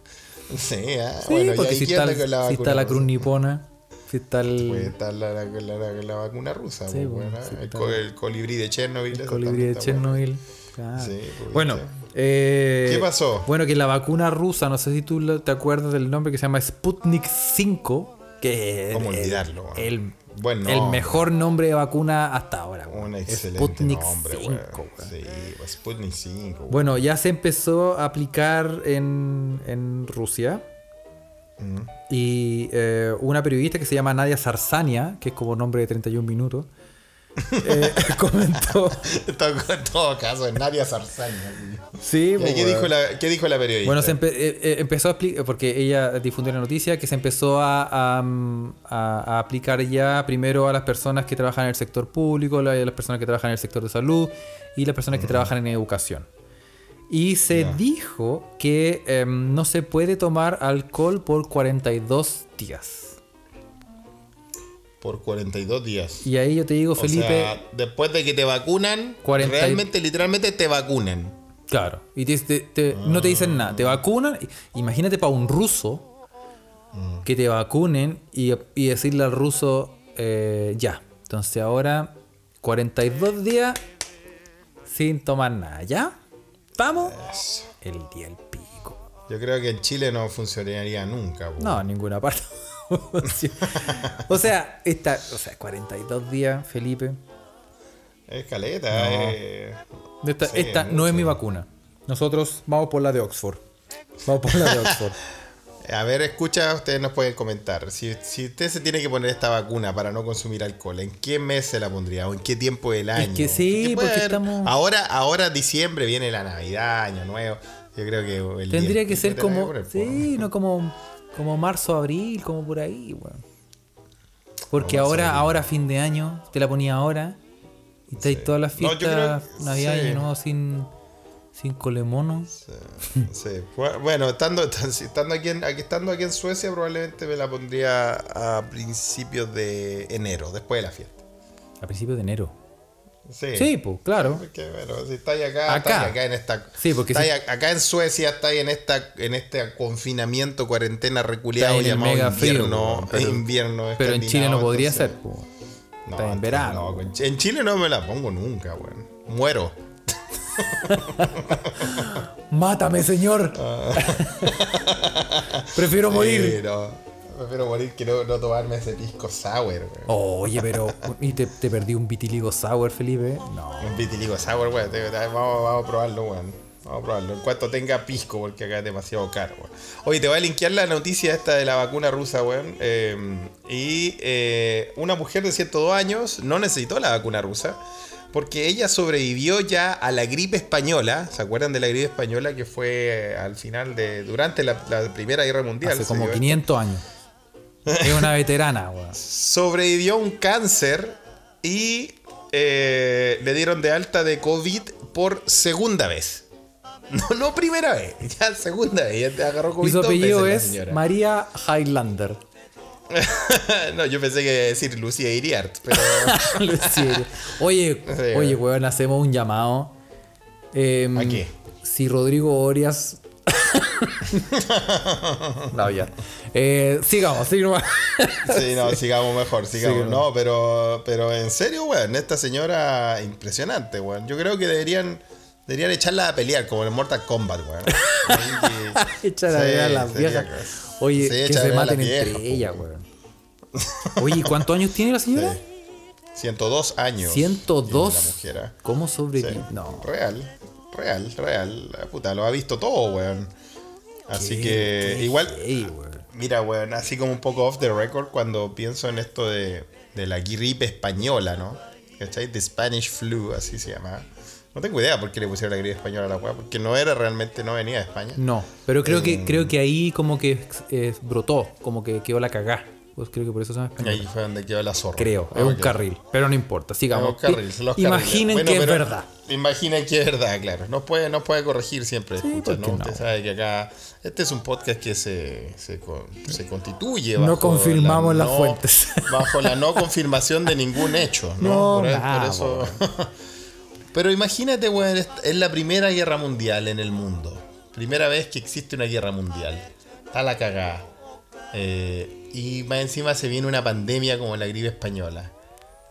Sí, ah, Sí, bueno, porque ¿y si está, con la si está la rusa? cruz nipona, si está el, Pues está la, la, la- la- vacuna rusa, Sí, pues, bueno, bueno, sí, el, el colibrí de Chernobyl. el colibrí de bueno. Chernobyl. Claro. Sí, pues, bueno, ¿viste? Eh, ¿Qué pasó? Bueno, que la vacuna rusa, no sé si tú te acuerdas del nombre que se llama Sputnik 5, que ¿Cómo el- olvidarlo? el, Buen el mejor nombre de vacuna hasta ahora. Un excelente Sputnik nombre, 5, weón. weón. Sí, pues, Sputnik 5. weón. Bueno, ya se empezó a aplicar en, en Rusia. Mm. Y eh, una periodista que se llama Nadia Sarsania, que es como nombre de 31 minutos, eh, comentó. En todo, caso, en Nadia. Sí, ¿Qué, pues, qué dijo la, ¿Qué dijo la periodista? Bueno, se empe- eh, eh, empezó a explicar, porque ella difundió la noticia, que se empezó a, a, a- a aplicar ya primero a las personas que trabajan en el sector público, a las personas que trabajan en el sector de salud y las personas que trabajan en educación. Y se dijo que em, no se puede tomar alcohol por 42 días. Por 42 días. Y ahí yo te digo, O Felipe, sea, después de que te vacunan, 40 y- realmente, literalmente te vacunan. claro, y te- te- te- no te dicen nada, te vacunan. y- Imagínate para un ruso que te vacunen y, y decirle al ruso, eh, ya, entonces ahora 42 días sin tomar nada, ¿ya? ¿Vamos? El día el pico. Yo creo que en Chile no funcionaría nunca. No, en ninguna parte. o sea, esta, o sea, 42 días, Felipe. Es caleta. No. eh. Esta, Sí, esta no es mi vacuna. Nosotros vamos por la de Oxford. Vamos por la de Oxford. A ver, escucha, ustedes nos pueden comentar. Si, si usted se tiene que poner esta vacuna para no consumir alcohol, ¿en qué mes se la pondría? ¿O en qué tiempo del año? que sí, puede porque haber- estamos- Ahora, ahora diciembre viene la Navidad, Año Nuevo. Yo creo que el Tendría día- que ser como. Sí, no como, como marzo, abril, como por ahí, weón. Porque ahora, ahora fin de año, te la ponía ahora. Y estáis todas las No, fiestas creo- navideñas, sí. ¿no? Sin, sin colemono. Sí, sí. Bueno, estando, estando, aquí en, aquí, estando aquí en Suecia, probablemente me la pondría a principios de enero, después de la fiesta. A principios de enero. Sí. Sí, pues, claro. Porque, bueno, si estáis acá, Acá. estáis acá en esta. Sí, porque estáis si- a- acá en Suecia, estáis en esta, en este confinamiento, cuarentena reculeado llamado mega frío, invierno. pero- invierno Pero en Chile no podría entonces- ser, pues. No, Está en verano. no, en Ch- en Chile no me la pongo nunca, weón. Muero. ¡Mátame, señor! Prefiero Sí, morir. no. Prefiero morir que no, no tomarme ese pisco sour, weón. Oye, pero. ¿Y te, te perdí un vitiligo sour, Felipe? No. Un vitiligo sour, weón. Vamos, vamos a probarlo, weón. Vamos a probarlo. En cuanto tenga pisco, porque acá es demasiado caro, weón. Oye, te voy a linkear la noticia esta de la vacuna rusa, weón. Eh, y eh, una mujer de 102 años no necesitó la vacuna rusa. Porque ella sobrevivió ya a la gripe española. ¿Se acuerdan de la gripe española que fue eh, al final de. durante la, la Primera Guerra Mundial? Hace como dio esto? 500 años. Es una veterana, weón. sobrevivió a un cáncer y eh, le dieron de alta de COVID por segunda vez. No, no primera vez, ya segunda vez. Ya te agarró COVID Y su apellido es. María Highlander. no, yo pensé que iba a decir Lucía Iriart, pero Sí. Oye, oye, weón. hacemos un llamado. Em, ¿A qué? Si Rodrigo Orias. no, ya. Eh, sigamos, sigamos. sí, no, sigamos mejor, sigamos. No, pero, pero en serio, weón, esta señora impresionante, weón. Yo creo que deberían, deberían echarla a pelear, como en Mortal Kombat, weón. Ahí que- Echar a Sí, a las viejas. Oye, Sí, que se maten entre ellas, weón. Oye, ¿cuántos años tiene la señora? Sí. 102 años. 102. tiene La mujer, ¿ah? ¿Cómo Sí. sobrevive? No. Real, real, real. La puta, lo ha visto todo, weón. Así que, igual, heavy, weón. mira, weón, así como un poco off the record cuando pienso en esto de, de la gripe española, ¿no? ¿Cachai? The Spanish flu, así se llama. No tengo idea por qué le pusieron la gripe española a la weá, porque no era realmente, no venía de España. No, pero creo Eh, que creo que ahí como que eh, brotó, como que quedó la cagá. Pues creo que por eso se llama ahí fue donde quedó la zorra. Creo, Ah, es un carril, pero no importa, sigamos. Carriles, los carriles. Imaginen Bueno, que es verdad. Imaginen que es verdad, claro. Nos puede, nos puede corregir siempre. Sí, escucha, ¿por qué ¿no? no? Usted sabe que acá. Este es un podcast que se, se, se constituye. No bajo confirmamos la las no- fuentes. Bajo la no confirmación de ningún hecho. No, No, por, por eso. Pero imagínate, weón, es- es la primera guerra mundial en el mundo. Primera vez que existe una guerra mundial. Está la cagada. Eh, y más encima se viene una pandemia como la gripe española.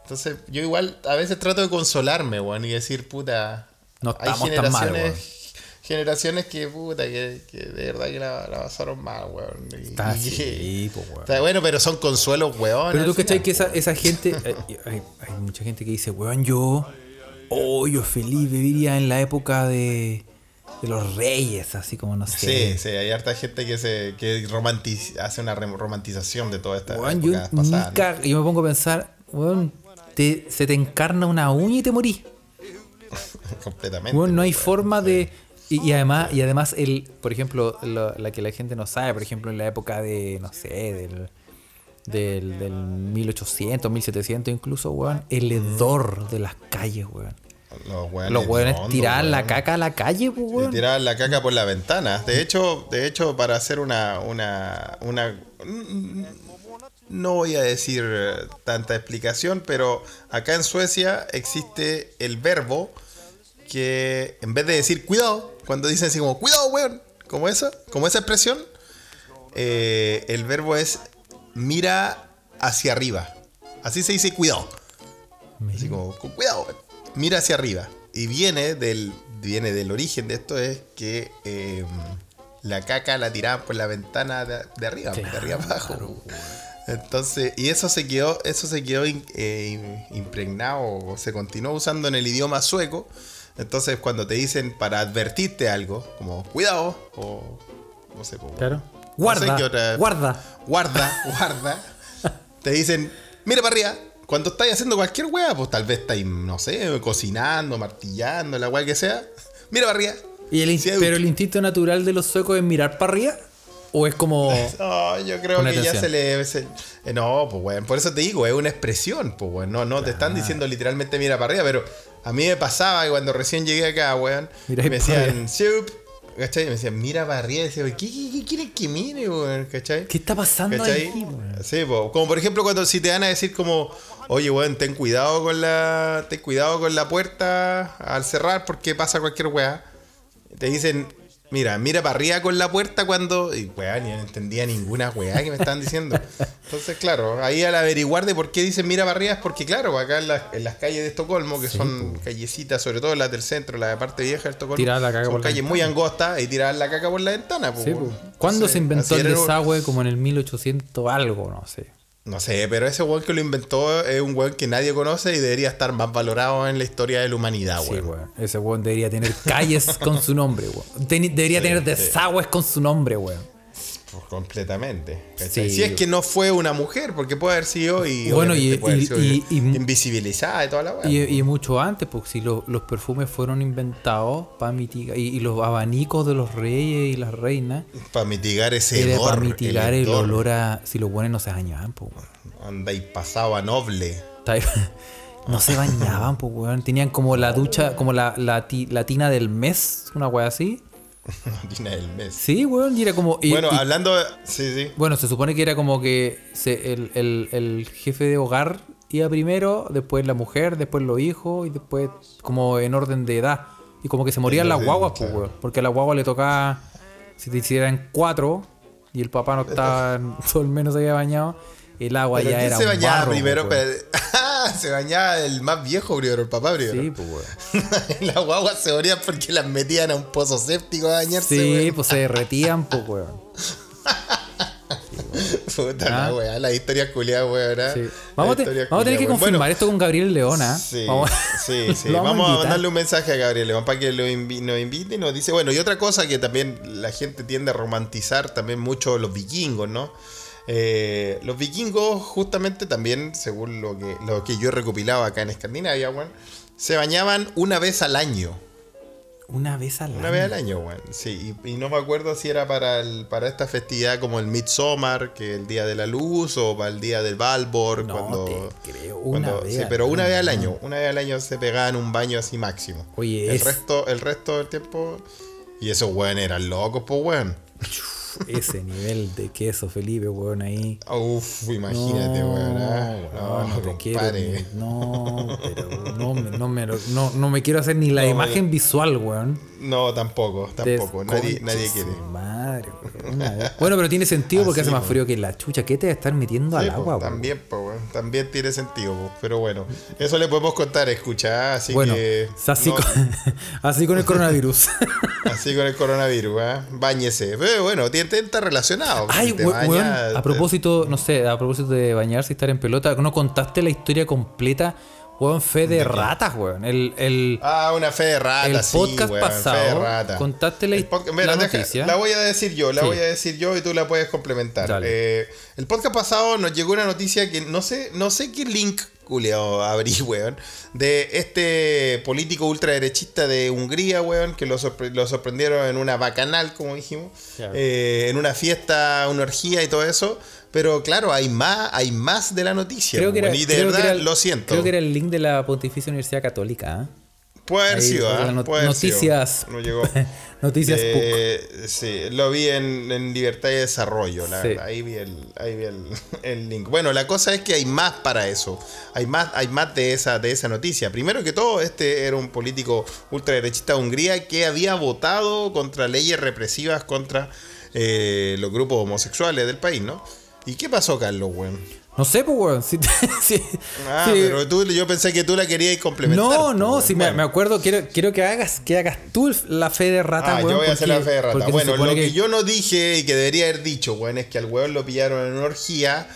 Entonces, yo igual a veces trato de consolarme, weón, y decir, puta. No hay estamos tan mal, generaciones, generaciones que, puta, que, que de verdad que la, la pasaron mal, weón. Y- Está así, que- po, weón. Está bueno, pero son consuelos, weón. Pero tú cachai que esa, esa gente. eh, hay, hay mucha gente que dice, weón, yo. Oh, yo feliz viviría en la época de. de los reyes, así como no sé. Sí, sí, hay harta gente que se que romantiz- hace una romantización de toda esta Weón, yo, época pasada. ni ca- yo me pongo a pensar, weón, te- se te encarna una uña y te morís. Completamente. No hay forma de. Y, y además, y además el, por ejemplo, lo- la que la gente no sabe, por ejemplo, en la época de, no sé, del, del, del 1800, 1700 incluso, weón, el hedor de las calles, weón. Los weones, Los weones tiraban la caca a la calle, pues, weón. tiraban la caca por la ventana. De hecho, de hecho, para hacer una, una, una no voy a decir eh, tanta explicación, pero acá en Suecia existe el verbo que en vez de decir cuidado, cuando dicen así como cuidado, weón, como esa, como esa expresión, eh, el verbo es mira hacia arriba. Así se dice cuidado. Así como, "Cu- cuidado, weón". mira hacia arriba. Y viene del, viene del origen de esto, es que eh, la caca la tiraban por la ventana de, de arriba, de arriba abajo. Entonces, y eso se quedó, eso se quedó in- eh, impregnado, se continuó usando en el idioma sueco. Entonces, cuando te dicen para advertirte algo, como cuidado, o no sé, como, Claro. Guarda, qué otra- guarda. guarda, guarda, te dicen, mira para arriba. Cuando estáis haciendo cualquier weá, pues tal vez estáis, no sé, cocinando, martillando, la weá que sea. Mira para arriba. ¿Y el pero el instinto natural de los suecos es mirar para arriba? ¿O es como.? No, yo creo que ya se le. se- eh, no, pues weón. Por eso te digo, es una expresión, pues weón. No, no te están diciendo literalmente mira para arriba, pero a mí me pasaba que cuando recién llegué acá, weón, me decían, "Sup", ¿cachai? Y me decían, mira para arriba. Y decía, ¿qué, qué, qué quieren que mire, weón? ¿cachai? ¿Qué está pasando ¿Cachai? ahí, weón? Sí, po. como por ejemplo cuando si te van a decir como, oye, weón, ten cuidado con la, ten cuidado con la puerta al cerrar porque pasa cualquier weá. Te dicen, mira, mira para arriba con la puerta cuando, y yo no entendía ninguna weá que me estaban diciendo. Entonces, claro, ahí al averiguar de por qué dicen mira para arriba es porque, claro, acá en, las- en las calles de Estocolmo, que son callecitas, sobre todo las del centro, la parte vieja de Estocolmo, Tirar la caca son por la calles muy angostas y tirar la caca por la ventana. po, Sí, po. ¿Cuándo se inventó el desagüe? Como en el 1800 algo, no sé. No sé, pero ese weón que lo inventó es un weón que nadie conoce y debería estar más valorado en la historia de la humanidad, Sí, weón. weón. Ese weón debería tener calles con su nombre, weón. Debería tener desagües con su nombre, weón. Completamente. Si es que no fue una mujer, porque puede haber sido y, Bueno, y- puede haber y- sido y- y- invisibilizada y toda la weá. Y, mucho antes, porque si lo- los perfumes fueron inventados para mitigar, y, los abanicos de los reyes y las reinas, para mitigar ese hedor. para mitigar el, olor a. Si los buenos no se bañaban, pues. Anda y pasaba noble. No se bañaban, pues, weón. Tenían como la ducha, como la, la, la tina del mes, una weá así. Dina del mes. Sí, weón, y era como. y- bueno, y- hablando. Sí, sí. Bueno, se supone que era como que se- el, el- el jefe de hogar iba primero, después la mujer, después los hijos y después como en orden de edad. Y como que se morían las guaguas, pues, claro. weón. Porque a la guagua le tocaba, si te hicieran cuatro y el papá no estaba, todo el menos había bañado, el agua Pero ya ¿quién era se un bañaba barro, primero? pues, weón. Pero- Ah, se bañaba el más viejo primero, el papá primero. Sí, pues, weón. las guaguas se morían porque las metían a un pozo séptico a bañarse, Sí, weón. pues se derretían, pues, weón. Puta Ah. la weá, la historia culiada, weón. ¿ah? Sí. Vamos, a te- vamos a tener que weón. confirmar Bueno, esto con Gabriel Leona. Sí, Vamos- sí, sí. Vamos, a mandarle un mensaje a Gabriel León para que lo invi- nos invite y nos dice. Bueno, y otra cosa que también la gente tiende a romantizar también mucho los vikingos, ¿no? Eh, los vikingos, justamente también, según lo que, lo que yo he recopilado acá en Escandinavia, weón, se bañaban una vez al año. Una vez al Una año. vez al año, weón. Sí, y, y no me acuerdo si era para el, para esta festividad como el Midsommar, que el día de la luz, o para el día del Valborg, No cuando. te creo, una cuando- vez sí, pero una vez al año. año. Una vez al año se pegaban un baño así máximo. Oye, el es- resto, el resto del tiempo. Y esos weón eran locos, pues weón. Ese nivel de queso, Felipe, weón, ahí. Uf, imagínate, no, weón. ah. weón, No, te quiero, ni- no, pero no, me- no, me, no, no me quiero hacer ni la No, imagen visual, weón. No, tampoco, tampoco. Nadie, quiere. Madre, vez. Bueno, pero tiene sentido porque Así, hace más frío que la chucha. ¿Qué te va a estar metiendo Sí, al agua, también, po. También tiene sentido, pero bueno, eso le podemos contar, escucha, así Bueno, que así, no- con, así con el coronavirus. así con el coronavirus, ¿ah? Báñese. Pero bueno, tiene, está relacionado. Ay, Te weón, a propósito, no sé, a propósito de bañarse y estar en pelota, ¿no contaste la historia completa? Weón, fe de, ratas, weón. El, el, Ah, una fe de rata, El sí, podcast weón, pasado, rata. contaste la- podca- la Mira, deja- noticia. la voy a decir yo, la Sí. voy a decir yo y tú la puedes complementar. Eh, el podcast pasado nos llegó una noticia que no sé, no sé qué link culiao abrí, weón, de este político ultraderechista de Hungría, weón, que lo, sorpre- lo sorprendieron en una bacanal, como dijimos, eh, en una fiesta, una orgía y todo eso. Pero claro, hay más, hay más de la noticia. creo que era, weón, y de creo que verdad era el- lo siento. Creo que era el link de la Pontificia Universidad Católica. ¿ah? Puede haber not- noticias. No llegó. Noticias. Eh, sí, lo vi en, en Libertad y Desarrollo, la Sí. verdad. Ahí vi, el, ahí vi el, el link. Bueno, la cosa es que hay más para eso. Hay más, hay más de esa, de esa noticia. Primero que todo, este era un político ultraderechista de Hungría que había votado contra leyes represivas contra eh, los grupos homosexuales del país, ¿no? ¿Y qué pasó, Carlos, weón? No sé, pues, weón. Si, si- Ah, si- pero tú, yo pensé que tú la querías complementar. no, pues, no, weón. si me, Bueno. me acuerdo, quiero, quiero que hagas, que hagas tú la fe de rata, Ah, weón. yo voy a hacer la fe de rata. Bueno, lo que... yo no dije y que debería haber dicho, weón, es que al weón lo pillaron en una orgía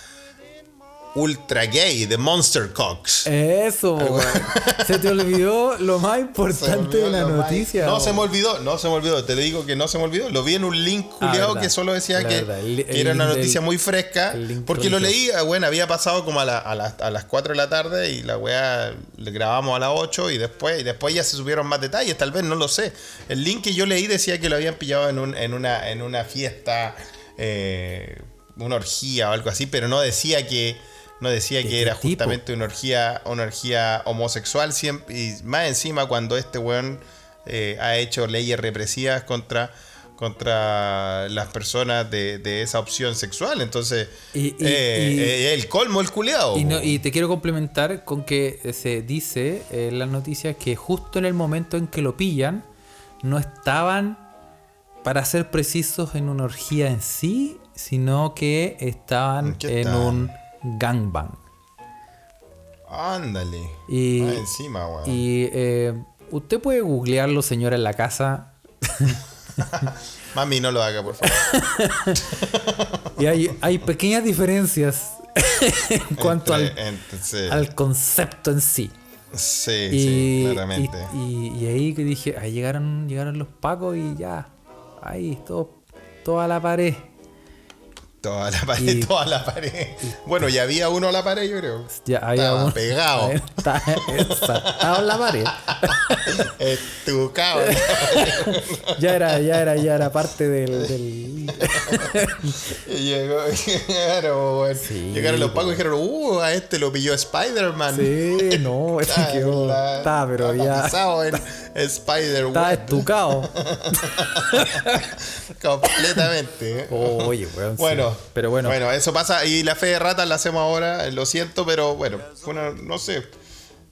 ultra gay de Monster Cox. Eso, weón. Se te olvidó lo más importante de la más- noticia. No se me olvidó, no se me olvidó. Te digo que no se me olvidó. Lo vi en un link Ah, culiado que solo decía que, el- era una noticia del- muy fresca. Porque lo leí, bueno, había pasado como a, la- a las- a las 4 de la tarde y la weá le grabamos a las 8 y después, y después ya se subieron más detalles, tal vez, no lo sé. El link que yo leí decía que lo habían pillado en, un- en, una, en una fiesta, eh, una orgía o algo así, pero no decía que... No decía ¿De que era tipo? justamente una orgía, una orgía homosexual siempre, y más encima cuando este weón eh, ha hecho leyes represivas contra, contra las personas de, de esa opción sexual. Entonces, Y- y- eh, y- eh, el colmo, el culeado. Y, no- y te quiero complementar con que se dice en las noticias que justo en el momento en que lo pillan, no estaban, para ser precisos, en una orgía en sí, sino que estaban ¿En un gangbang. Ándale. Y, encima, weón. y eh, usted puede googlearlo, señora, en la casa. Mami, no lo haga, por favor. Y hay, hay pequeñas diferencias en cuanto al, Entre- entre- sí. al concepto en sí. Sí, Y, sí, claramente. y, y- y ahí que dije, ahí llegaron, llegaron los pacos y ya. Ahí, todo, toda la pared. Toda la pared, y- toda la pared. Bueno, ya había uno a la pared, yo creo. Ya había Estaba uno- pegado. Está, estaba en la pared. Estucado. Ya era, ya era, ya era parte del. del- Y llegó, claro, weón. Sí, Llegaron los pacos y pues. dijeron, uh, a este lo pilló Spider-Man. Sí, no, Está, quedó. Está, pero ya. en Spider-Man. Está estucado. Completamente. Oye, weón. Bueno, Pero bueno. eso pasa. Y la fe de ratas la hacemos ahora, eh, lo siento, pero bueno, fue una- no sé.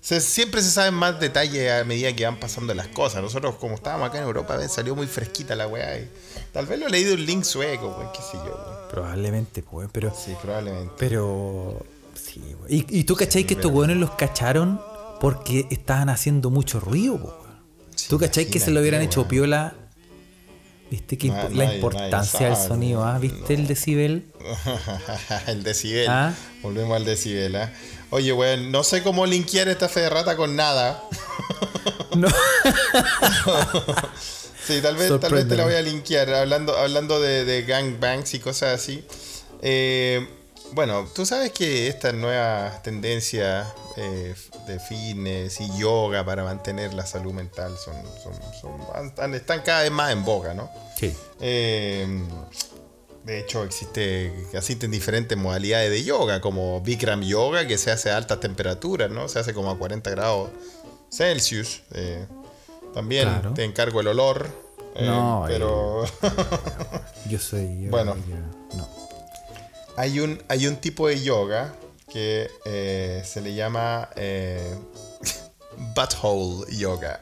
Se- siempre se saben más detalles a medida que van pasando las cosas. Nosotros, como estábamos acá en Europa, ven, salió muy fresquita la weá. y tal vez lo he leído un link sueco, weón, qué sé yo, weón. Probablemente, pues. Pero. Sí, probablemente. Pero. Sí, weón. ¿Y, y tú cachai que estos weones los cacharon porque estaban haciendo mucho ruido, po, weón? Sí, ¿Tú cachai que se lo hubieran hecho piola? ¿Viste que nadie- la importancia del sonido? ¿ah? ¿Viste el decibel? el decibel. Ah. Volvemos al decibel, ¿ah? Oye, weón, no sé cómo linkear esta fe de rata con nada. No. Sí, tal vez, tal vez te la voy a linkear hablando, hablando de, de gangbangs y cosas así. Eh, bueno, tú sabes que estas nuevas tendencias eh, de fitness y yoga para mantener la salud mental son, son, son- están- cada vez más en boga, ¿no? Sí. Eh, de hecho, existe, existen diferentes modalidades de yoga, como Bikram Yoga, que se hace a altas temperaturas, ¿no? Se hace como a 40 grados Celsius. eh, también Claro. te encargo el olor. eh, No, pero Yo soy. yo- Bueno. yo- no. hay, un, hay un tipo de yoga que eh, se le llama eh, Butthole Yoga.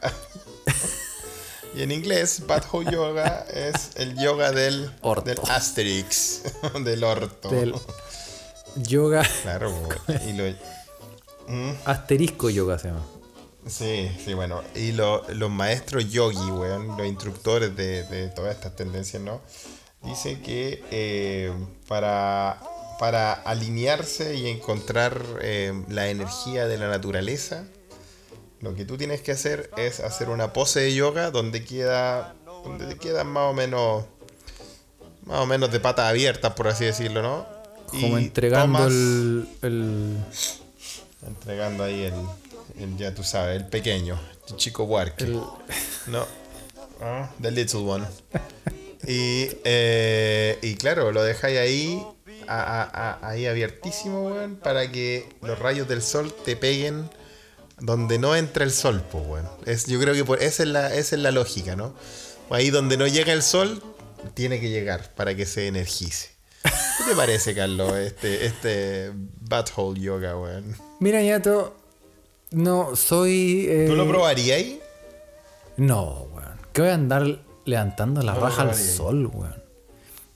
y en inglés, Butthole Yoga es el yoga del, Orto. del Asterix, del orto. Del yoga. Claro, y lo, Asterisco yoga se llama. sí, sí, bueno. Y lo- los maestros yogi, weón, los instructores de, de todas estas tendencias, ¿no? Dice que eh, para, para alinearse y encontrar eh, la energía de la naturaleza, lo que tú tienes que hacer es hacer una pose de yoga donde queda, donde te quedan más o menos, más o menos de patas abiertas, por así decirlo, ¿no? Como Y entregando tomas- el, el. Entregando ahí el, el, ya tú sabes, el pequeño, el chico Warque. el- No. Ah, the little one. Y, eh, y claro, lo dejáis ahí, a- a- a- ahí abiertísimo, weón, para que los rayos del sol te peguen donde no entra el sol, pues, weón. Es, yo creo que por, esa, es la, esa es la lógica, ¿no? Ahí donde no llega el sol, tiene que llegar para que se energice. ¿Qué te parece, Carlos, este, este butthole yoga, weón? Mira, Ñato. No, soy. eh, ¿Tú lo probarías ahí? No, weón. ¿Qué voy a andar levantando la No, raja al sol, weón?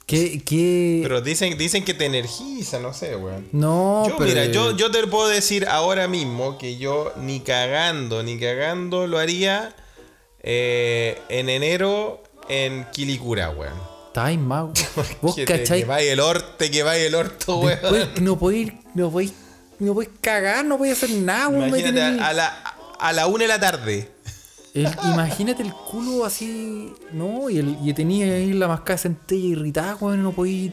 ¿Qué, qué... Pero dicen, dicen que te energiza, no sé, weón. No, Yo, pero... mira, yo, yo te puedo decir ahora mismo que yo ni cagando, ni cagando lo haría eh, en enero en Quilicura, weón. Estáis más. Vos Que, te, cachai. que vaya el orte, que vaya el orto, weón. Después no podéis, no podéis me podés cagar, no podés hacer nada, weón. Imagínate a la, a la una de la tarde. El- imagínate el culo así, ¿no? Y, el, y tenía ahí la mascada de centella irritada, weón, no podía.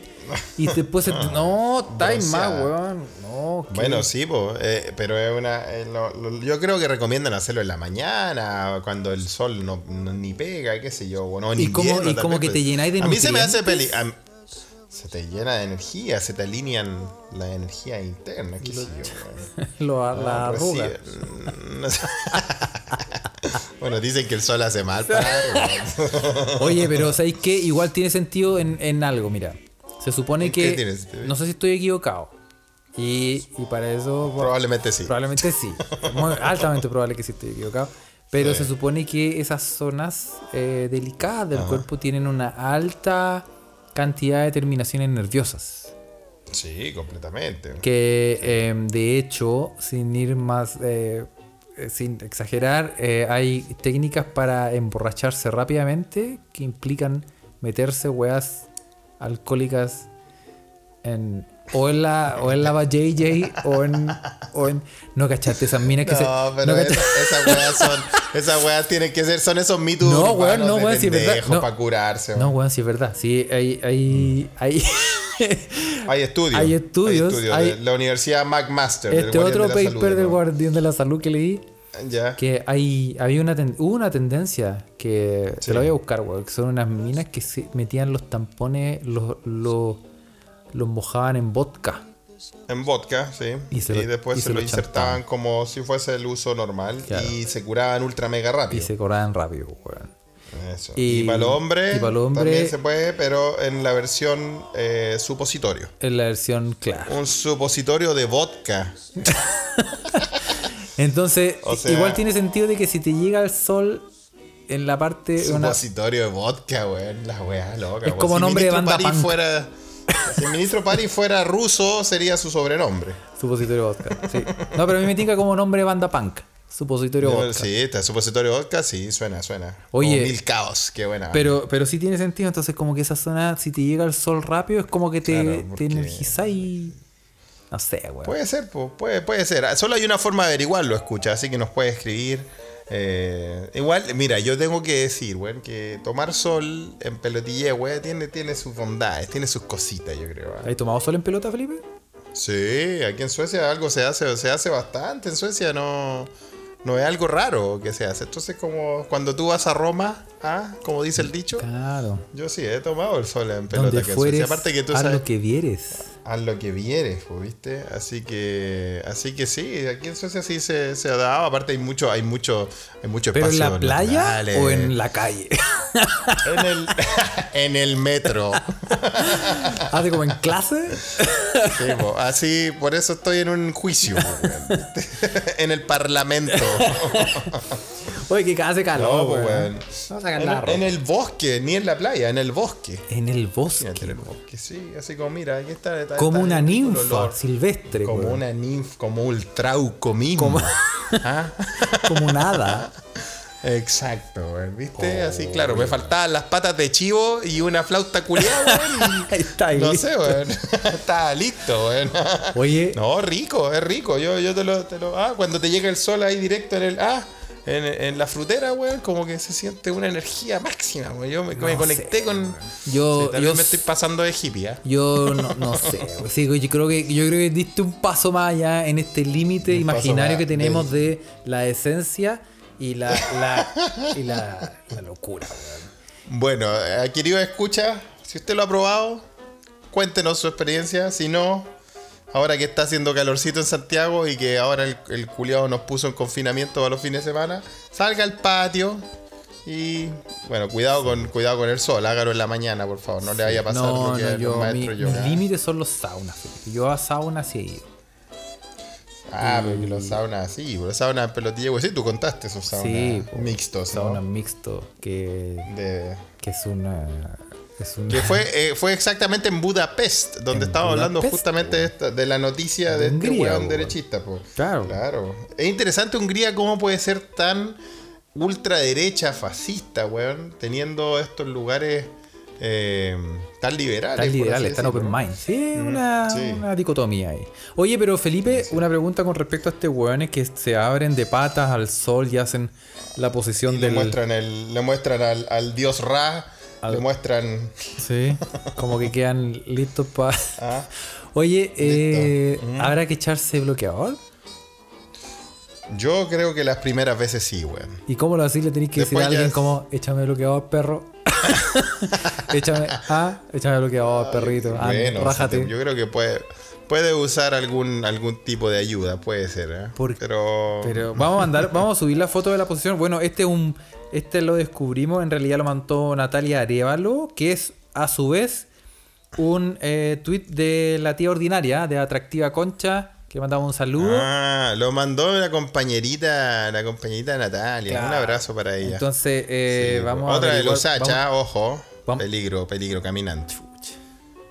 Y después, no, estáis más, Bronceada. weón. No, ¿qué? Bueno, sí, po, eh, pero es una. eh, lo- lo- yo creo que recomiendan hacerlo en la mañana, cuando el sol no, no- ni pega, qué sé yo. Bueno, en Y como- invierno y tal como vez, que pues. te llenáis de A mí se me hace peli. a- se te llena de energía, se te alinean la energía interna, qué sé yo. Lo- la Ah, pues sí, arruga. mm, no sé. bueno, dicen que el sol hace mal para. Oye, pero ¿sabéis qué? Igual tiene sentido en, en algo, mira. Se supone ¿En qué que. No sé si estoy equivocado. Y, y para eso. Probablemente sí. Probablemente sí. Muy altamente probable que sí estoy equivocado. Pero Sí. se supone que esas zonas eh, delicadas del cuerpo tienen una alta cantidad de terminaciones nerviosas. Sí, completamente. Que eh, de hecho, sin ir más, eh, eh, sin exagerar, eh, hay técnicas para emborracharse rápidamente que implican meterse weas alcohólicas en o en la o en la JJ o en o en no cachaste esas minas que se No, pero no, esa- cachaste- esas weas son. Esas weas tienen que ser. Son esos mitos. No, weón, no, weón, sí es verdad, no. para curarse. no weón. sí es verdad sí hay hay hay Hay estudios. Hay estudios, hay- de la Universidad McMaster. este otro paper Salud, del ¿no? guardián de la salud que leí Ya. que hay había una ten- hubo una tendencia que Sí. te la voy a buscar weón, que son unas minas que se metían los tampones los los los mojaban en vodka En vodka, sí. Y Y, se lo- después y se, se lo insertaban chantaban. como si fuese el uso normal. Claro. Y se curaban ultra mega y rápido. se cobraban rápido weón. Eso. Y- Y, para los hombres y hombres- también se puede, pero en la versión eh, supositorio. en la versión clara Un supositorio de vodka. entonces O sea- igual tiene sentido de que si te llega el sol en la parte una Supositorio de vodka, weón. La weá loca. Es como Si nombre de banda punk. fuera. Si el ministro Pari fuera ruso, sería su sobrenombre. supositorio vodka sí. no pero a mí me tinca como nombre de banda punk supositorio vodka Sí, está supositorio vodka, sí, suena, suena. Oye, Como Mil caos, qué buena. Pero, pero sí tiene sentido, entonces como que esa zona, si te llega el sol rápido, es como que te, Claro, te porque- energiza y... No sé, weón. Puede ser, puede, puede ser. Solo hay una forma de averiguarlo, escucha, así que nos puede escribir. Eh, igual, mira, yo tengo que decir, weón, que tomar sol en pelotilla, weón, tiene, tiene sus bondades, tiene sus cositas, yo creo. ¿ah? ¿Has tomado sol en pelota, Felipe? Sí, aquí en Suecia algo se hace, se hace bastante. En Suecia no, no es algo raro que se hace. Entonces, como cuando tú vas a Roma, ¿ah? como dice el dicho, Claro. yo sí he tomado el sol en pelota aquí en Suecia. Aparte que tú haz sabes, lo que vieres. Haz lo que vieres, ¿viste? Así que, así que sí, aquí en Suecia sí se, se ha dado. Aparte hay mucho, hay mucho, hay mucho ¿Pero en espacio la playa naturales. o en la calle? en el, en el metro. ¿Hace como en clase? Sí, po, así, por eso estoy en un juicio, weón. en el parlamento. Oye, que hace calor, No, weón. weón. Vamos a sacar En, ropa. en el bosque, ni en la playa, en el bosque. En el bosque. En el bosque, sí, así como mira, aquí está. está- Como está una el ninfa olor. silvestre, Como weón. una ninfa, como un trauco mismo. Como- ¿Ah? Como un hada. Exacto, ¿viste? Oh, así, claro, me faltaban las patas de chivo y una flauta culiada, weón. Está, ahí No listo. sé, weón. Estaba listo, weón. Oye, No, rico, es rico. Yo, yo te, lo, te lo- Ah, cuando te llega el sol ahí directo en el. Ah, en, en la frutera, weón, como que se siente una energía máxima, weón. Yo me, conecté sé, con. weón. Yo- Sí, tal yo vez me estoy pasando de hippie, ¿ah? Yo no, no sé. Sí, güey, yo creo que yo creo que diste un paso más allá en este límite imaginario que tenemos de la esencia y la, la y la, la locura, weón. Bueno, eh, querido escucha, si usted lo ha probado, cuéntenos su experiencia. Si no, ahora que está haciendo calorcito en Santiago y que ahora el, el culiado nos puso en confinamiento para los fines de semana, salga al patio y, bueno, cuidado con cuidado con el sol, hágalo en la mañana, por favor. No le vaya a pasar No, lo que no, yo, mi- maestros yoga. mis límites son los saunas. Yo a saunas sí he ido. Ah, pero que los saunas, sí, los saunas pelotilla, pues sí, tú contaste esos saunas Sí, mixtos, ¿no? Sauna mixto, que, De- que es una. Es una Que fue, eh, fue exactamente en Budapest, donde En estábamos hablando justamente de, esta- de la noticia De de, este Hungría, weón. derechista. po. Claro. Claro. Es interesante Hungría cómo puede ser tan ultraderecha, fascista, weón, teniendo estos lugares eh, tan liberales. Por liberales, están open mind. Sí, una, sí. una dicotomía ahí. Oye, pero Felipe, una pregunta con respecto a este weones que se abren de patas al sol y hacen la posición Y le muestran, el, le muestran al, al dios Ra, le muestran. Sí, como que quedan listos para. ah, Oye, eh, ¿habrá que echarse bloqueador? yo creo que las primeras veces sí, weón. ¿Y cómo lo así le tenéis que decir Después a ya alguien es- como, échame bloqueador, perro? échame, ah, échame bloqueador, perrito. Ah, Bueno, rájate. yo creo que puede, puede usar algún, algún tipo de ayuda, puede ser, ¿eh? Por- Pero, Pero vamos a mandar, vamos a subir la foto de la posición. Bueno, este es un, este lo descubrimos, en realidad lo mandó Natalia Arevalo, que es a su vez un eh, tweet de la tía ordinaria, de Atractiva Concha, que mandamos un saludo. Ah, lo mandó la compañerita, la compañerita Natalia. Claro. Un abrazo para ella. Entonces, eh, Sí, vamos a Otra de averiguar- los Sacha, ojo. vamos- Peligro, peligro caminante. vamos-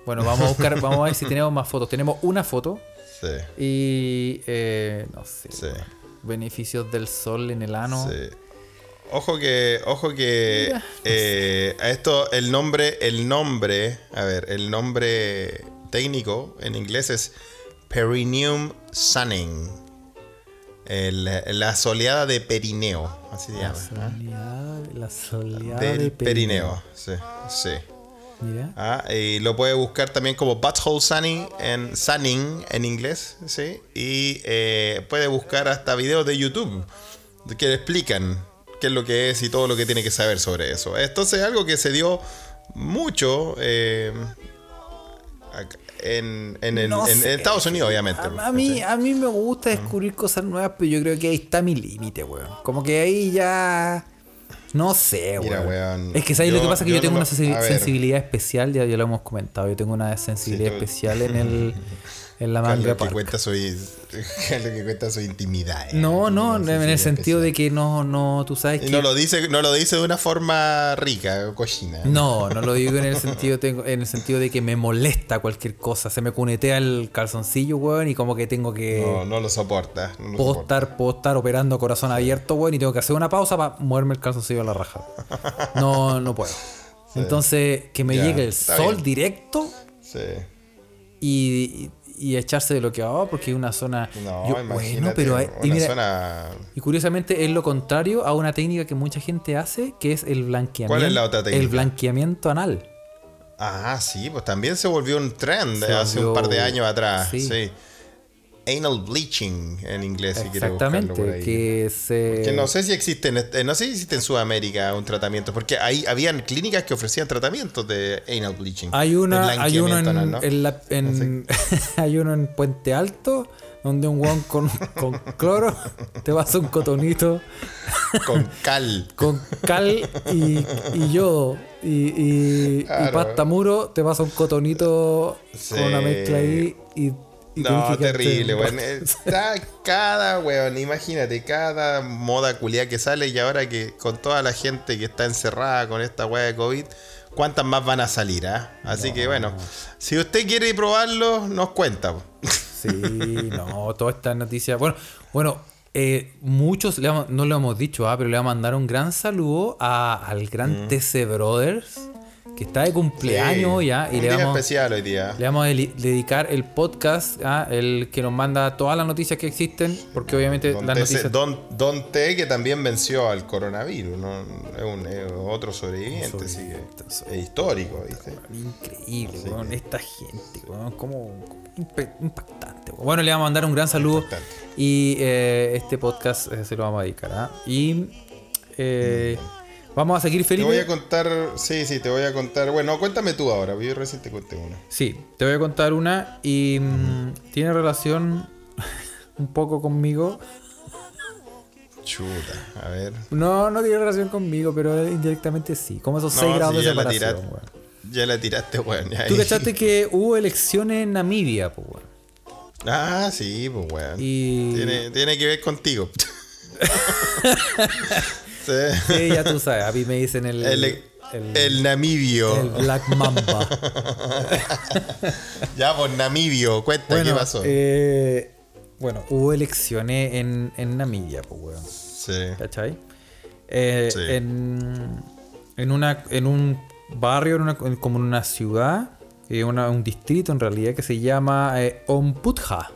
bueno, vamos a buscar, vamos a ver si tenemos más fotos. Tenemos una foto Sí, y eh, no sé. sí, Beneficios del sol en el ano. sí. Ojo que, ojo que eh, a esto el nombre, el nombre, a ver, el nombre técnico en inglés es Perineum sunning. El- la soleada de Perineo, así se La llama. soleada, la soleada Del de Perineo, sí, sí. Mira. Ah, y lo puede buscar también como Butthole Sunning en, sunning en inglés, ¿sí? Y eh, puede buscar hasta videos de YouTube que le explican qué es lo que es y todo lo que tiene que saber sobre eso. Entonces, algo que se dio mucho eh, en, en, No. Estados Unidos, obviamente. A, a mí, a mí me gusta descubrir cosas nuevas, pero yo creo que ahí está mi límite, weón. Como que ahí ya. No sé, Mira, weón. weón, Es que ¿sabes lo que pasa? Que yo yo, tengo una sensibilidad especial, ya, ya lo hemos comentado. Yo tengo una sensibilidad especial en el en la manga que park. cuenta su, Carlos, que cuenta su intimidad. eh. No, no, en el sentido especial. de que no, no, tú sabes que. no lo dice, no lo dice de una forma rica, cochina. No, no lo digo en el sentido tengo, en el sentido de que me molesta cualquier cosa. Se me cunetea el calzoncillo, weón, y como que tengo que. No, no lo soporta. no lo Puedo soporta. estar, puedo estar operando corazón abierto, weón, y tengo que hacer una pausa para moverme el calzoncillo a la raja. No, no puedo. Entonces, que me Ya, llegue el sol bien. directo Sí. y, y, y echarse de bloqueador porque es una zona. No, yo- bueno, pero hay- y una mira, zona. y curiosamente es lo contrario a una técnica que mucha gente hace, que es el blanqueamiento. ¿Cuál es la otra técnica? El blanqueamiento anal. Ah, sí, pues también se volvió un trend Se hace un par de años atrás. sí. Sí. Anal bleaching en inglés, si quieres buscarlo por ahí. que se... No sé si existe en, este- no sé si existe en Sudamérica un tratamiento, porque ahí habían clínicas que ofrecían tratamientos de anal bleaching. Hay una, hay uno en, la- en- hay uno en Puente Alto donde un guan con, con cloro te vas un cotonito Con cal. con cal y, y yodo y, y, y Claro. pasta muro te vas un cotonito Sí. con una mezcla ahí y, No, terrible, weón. Está cada, weón, imagínate, cada moda culia que sale y ahora que con toda la gente que está encerrada con esta weá de COVID, ¿cuántas más van a salir, ah? Así que bueno, si usted quiere probarlo, nos cuenta. Sí, no, todas estas noticias. Bueno, bueno, eh, muchos le no lo hemos dicho, ah, pero le vamos a mandar un gran saludo a- al gran TC Brothers, que está de cumpleaños Sí, ya, y un le día vamos, especial hoy día. le vamos a dedicar el podcast, ah, el que nos manda todas las noticias que existen, porque obviamente Don, las T, noticias. Don, Don T, que también venció al coronavirus, ¿no? es, un, es otro sobreviviente, así que es histórico, ¿viste? Increíble, weón, esta gente, weón, como impactante. weón. Bueno, le vamos a mandar un gran saludo Impactante. y eh, este podcast eh, se lo vamos a dedicar. ¿ah? Y eh, vamos a seguir, Te Felipe. voy a contar, sí, sí, te voy a contar. Bueno, cuéntame tú ahora, yo recién te conté una. Sí, te voy a contar una y mm, tiene relación un poco conmigo. Chuta, a ver. No, no tiene relación conmigo, pero indirectamente sí. Como esos No, 6 grados sí, de la separación. tiraste. weón. Ya la tiraste, weón. Tú cachaste que hubo elecciones en Namibia, pues, weón. Ah, sí, pues weón. Y- Tiene, tiene que ver contigo. sí. Sí, ya tú sabes, a mí me dicen el, El, el- el namibio. el Black Mamba. Ya, pues namibio, cuenta bueno, qué pasó. eh, bueno, hubo elecciones en, en Namibia, pues, weón. sí. ¿Cachai? Eh, Sí. en, en, una, en un barrio, en una- como en una ciudad, eh, una- un distrito en realidad, que se llama eh, Omputha.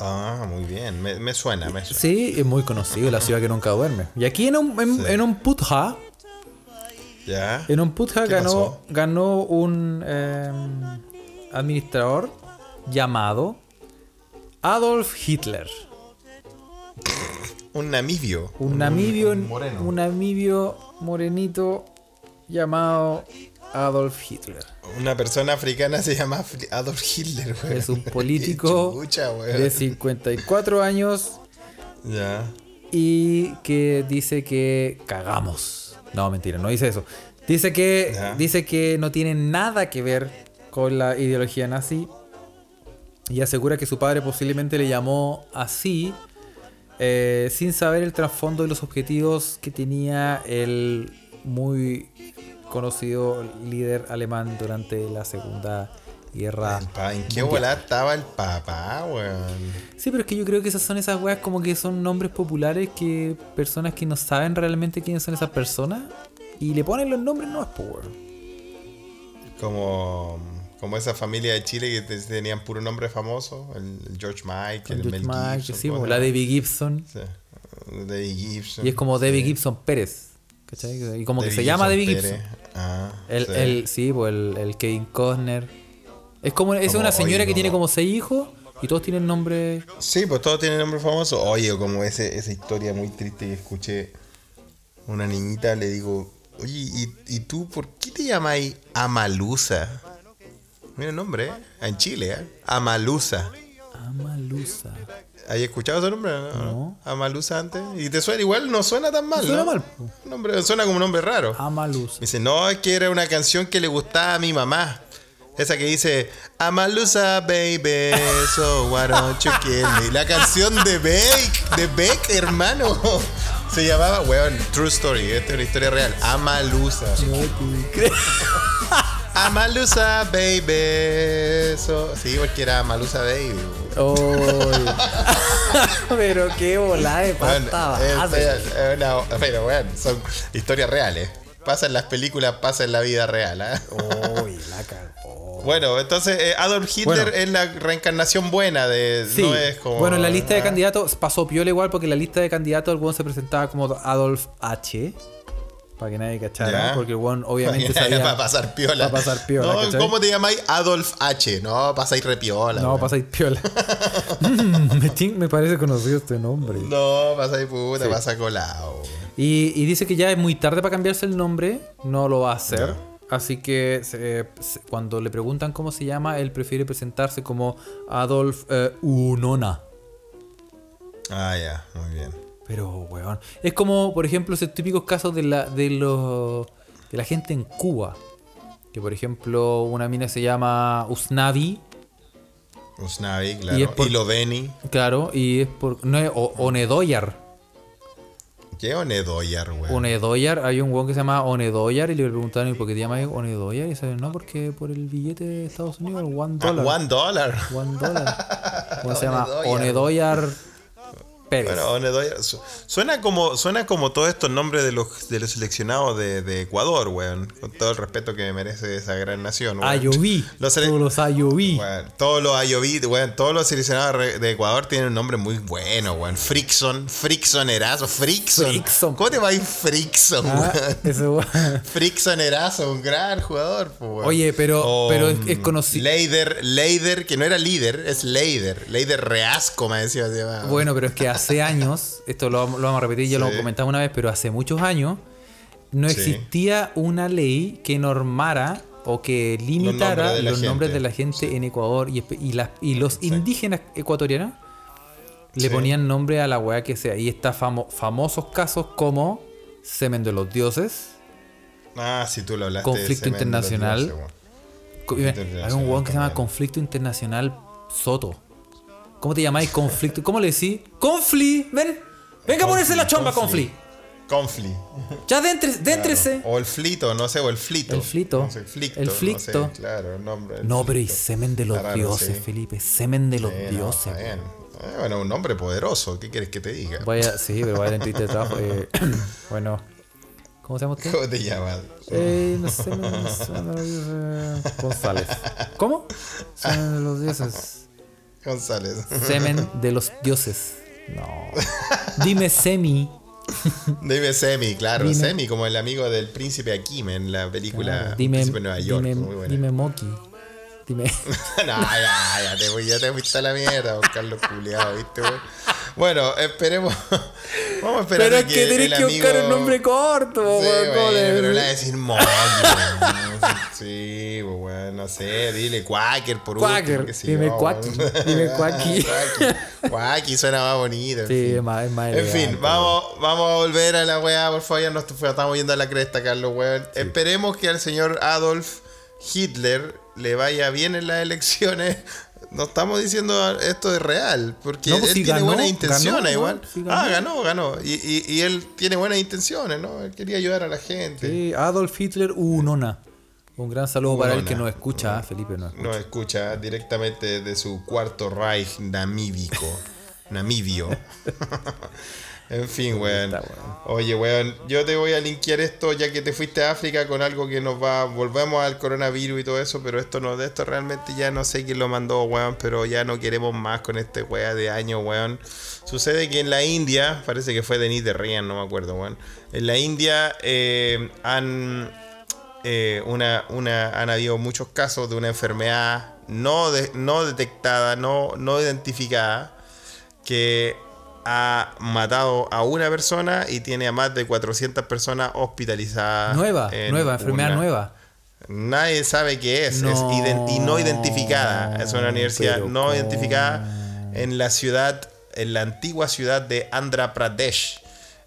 Ah, muy bien. Me, me suena, me suena. Sí, es muy conocido, la ciudad que nunca duerme. Y aquí en, Om- en, Sí. en Omputha, ¿Ya? en Omputha ¿Qué ganó, pasó? ganó un eh, administrador llamado Adolf Hitler. Un namibio. Un namibio, un moreno. un namibio morenito llamado Adolf Hitler. Una persona africana se llama Adolf Hitler, güey. Es un político Chucha, de 54 años Ya. y que dice que cagamos. No, mentira, no dice eso. Dice que, Ya. dice que no tiene nada que ver con la ideología nazi y asegura que su padre posiblemente le llamó así eh, sin saber el trasfondo y los objetivos que tenía el muy conocido líder alemán durante la Segunda Guerra. El ¿En qué volada estaba el papá, weón? Sí, pero es que yo creo que esas son esas weas como que son nombres populares que personas que no saben realmente quiénes son esas personas y le ponen los nombres no es power. Como, como esa familia de Chile que te- tenían puro nombre famoso. El, el George Mike, el, Mel Gibson. sí, ¿cómo po, se la? Debbie Gibson. Sí. Debbie Gibson. Y es como sí. Debbie Gibson Pérez. ¿Cachai? Y como que se llama Debbie Pérez. Gibson. Ah, El, sí. el, sí, pues el, el Kevin Costner. Es como es Como, una señora oye, que tiene como- como seis hijos y todos tienen nombre. Sí, pues todos tienen nombre famoso. Oye, como ese, esa historia muy triste que escuché. Una niñita le digo, oye, ¿y, y tú por qué te llamáis Amalusa? Mira el nombre, ¿eh? En Chile, ¿eh? Amalusa. Amalusa. ¿Has escuchado ese nombre? No. No. Amalusa antes. Y te suena igual, no suena tan mal, suena ¿no? mal. Nombre, suena como un nombre raro. Me Amalusa. dice, no, es que era una canción que le gustaba a mi mamá. Esa que dice, Amalusa, baby, so why don't you kill me. La canción de Beck, de Beck, hermano. Se llamaba, weón, True Story, esta es una historia real. Amalusa. Amalusa, baby. So, sí, porque era Amalusa, baby. Oy. pero qué volada de Bueno, pasta es- es una- pero bueno, son historias reales. Pasa en las películas, pasa en la vida real. ¿ah? Uy, la cagó. Bueno, entonces eh, Adolf Hitler Bueno. es la reencarnación buena de. Sí. No es como. Bueno, en la lista de candidatos pasó piola igual porque en la lista de candidatos el se presentaba como Adolf H. Para que nadie cachara. Ya. Porque weón obviamente Para sabía. pasar piola. Para pasar piola, No, ¿cachai? ¿Cómo te llamáis? Adolf H. No, pasáis repiola. No, pasáis piola. Mm, me, parece conocido este nombre. No, pasáis puta, Sí. pasa colado. Y, y dice que ya es muy tarde para cambiarse el nombre. No lo va a hacer. Así que cuando le preguntan cómo se llama, él prefiere presentarse como Adolf eh, Unona. Ah, ya, muy bien. Pero, weón. Es como, por ejemplo, esos típicos casos de la, de los de la gente en Cuba. Que, por ejemplo, una mina se llama Usnavi. Usnavi, claro. Y Y, es por- Loveni. Claro, y es por. No es o- Onedoyar. ¿Qué Onedoyar, weón? Onedoyar, hay un weón que se llama Onedoyar y le preguntaron ¿y por qué te llamas Onedoyar? Y dice, no, porque por el billete de Estados Unidos, el one Ah, dollar. One dollar. One dollar. ¿Cómo se llama? Onedoyar. Pérez. Bueno, suena como suena como todos estos nombres de los de los seleccionados de, de Ecuador, weón. Con todo el respeto que me merece esa gran nación, weón. Ayoví. Los Todos los Ayoví. Weón, todos los Ayoví, weón, todos los seleccionados de Ecuador tienen un nombre muy bueno, weón. Frickson, Frickson Erazo, Frickson. Frickson. ¿Cómo te va a ir Frickson, Ah, weón? ese weón. Frickson Erazo, un gran jugador, weón. Oye, pero- pero es- es conocido- Leider, Leider, que no era líder, es Leider. Leider Reasco, me decía. Bueno, pero es que hace años, esto lo, lo vamos a repetir, ya lo Sí. comentamos una vez, pero hace muchos años no Sí. existía una ley que normara o que limitara nombres de la los nombres gente. de la gente en Ecuador y, espe- y, las- y los indígenas ecuatorianos le ponían nombre a la weá que sea. Y está famo- famosos casos como Semen de los Dioses. Ah, sí, tú lo hablaste. Conflicto internacional. Dioses, Hay un weón que se llama. Conflicto Internacional Soto. ¿Cómo te llamáis Conflicto? ¿Cómo le decís? Confli, ven, venga a ponerse la chomba, Confli. Confli. Ya déntrese. O el flito, no sé, o el flito. El flito. No sé, flicto, El no sé, flicto. claro, el nombre. el No, pero y semen de los dioses, sí. Felipe. Semen de los Sí, no, dioses. bien. Eh, bueno, un nombre poderoso, ¿qué quieres que te diga? Vaya, sí, pero vaya en Twitter de trabajo. eh, bueno, ¿Cómo se llama usted? ¿Cómo te llamas? Eh, no sé, no, no sé, no, no, González. ¿Cómo? Semen de los dioses. González. Semen de los dioses. No. Dime semi. Dime Semi, claro, Dime- Semi, como el amigo del príncipe Akim en la película Claro, dime, Príncipe de Nueva York. dime, muy buena. dime Moki. Dime. no, ya, ya te, fui- ya te fuiste a la mierda, Carlos Culeado, ¿viste? Bueno, esperemos. Vamos a esperar Pero a es que tenés el que buscar amigo- un nombre corto, Sí, weón, ¿cómo bueno, le- pero le voy a decir Moki. Sí, pues, weón, no sé, dile Quaker por Quaker, último. dime Quacky, dime Quacky. Quacky. Suena más bonito. en Sí, es más, es más En fin, vamos, vamos a volver a la weá, por favor, ya nos estamos yendo a la cresta, Carlos, weón. Esperemos que al señor Adolf Hitler le vaya bien en las elecciones. No estamos diciendo esto es real, porque No, pues él tiene ganó, buenas intenciones ganó, igual. ah, ganó. ganó. Y, y- y él tiene buenas intenciones, ¿no? Él quería ayudar a la gente. Sí, Adolf Hitler Unona. Un gran saludo para Unona. que nos escucha, ah, Felipe nos escucha. Nos escucha directamente de su cuarto Reich namíbico. Namibio. en fin, weón. Oye, weón, yo te voy a linkear esto ya que te fuiste a África con algo que nos va. Volvemos al coronavirus y todo eso, pero esto no, de esto realmente ya no sé quién lo mandó, weón, pero ya no queremos más con este weá de año, weón. Sucede que en la India, parece que fue Denis de Rian, no me acuerdo, weón. En la India eh, han eh, una, una, han habido muchos casos de una enfermedad no, de- no detectada, no, no identificada, que ha matado a una persona y tiene a más de 400 personas hospitalizadas. Nueva, en nueva, enfermedad una- nueva. Nadie sabe qué es, No, es ident- y no identificada. Es una universidad no identificada en la ciudad, en la antigua ciudad de Andhra Pradesh.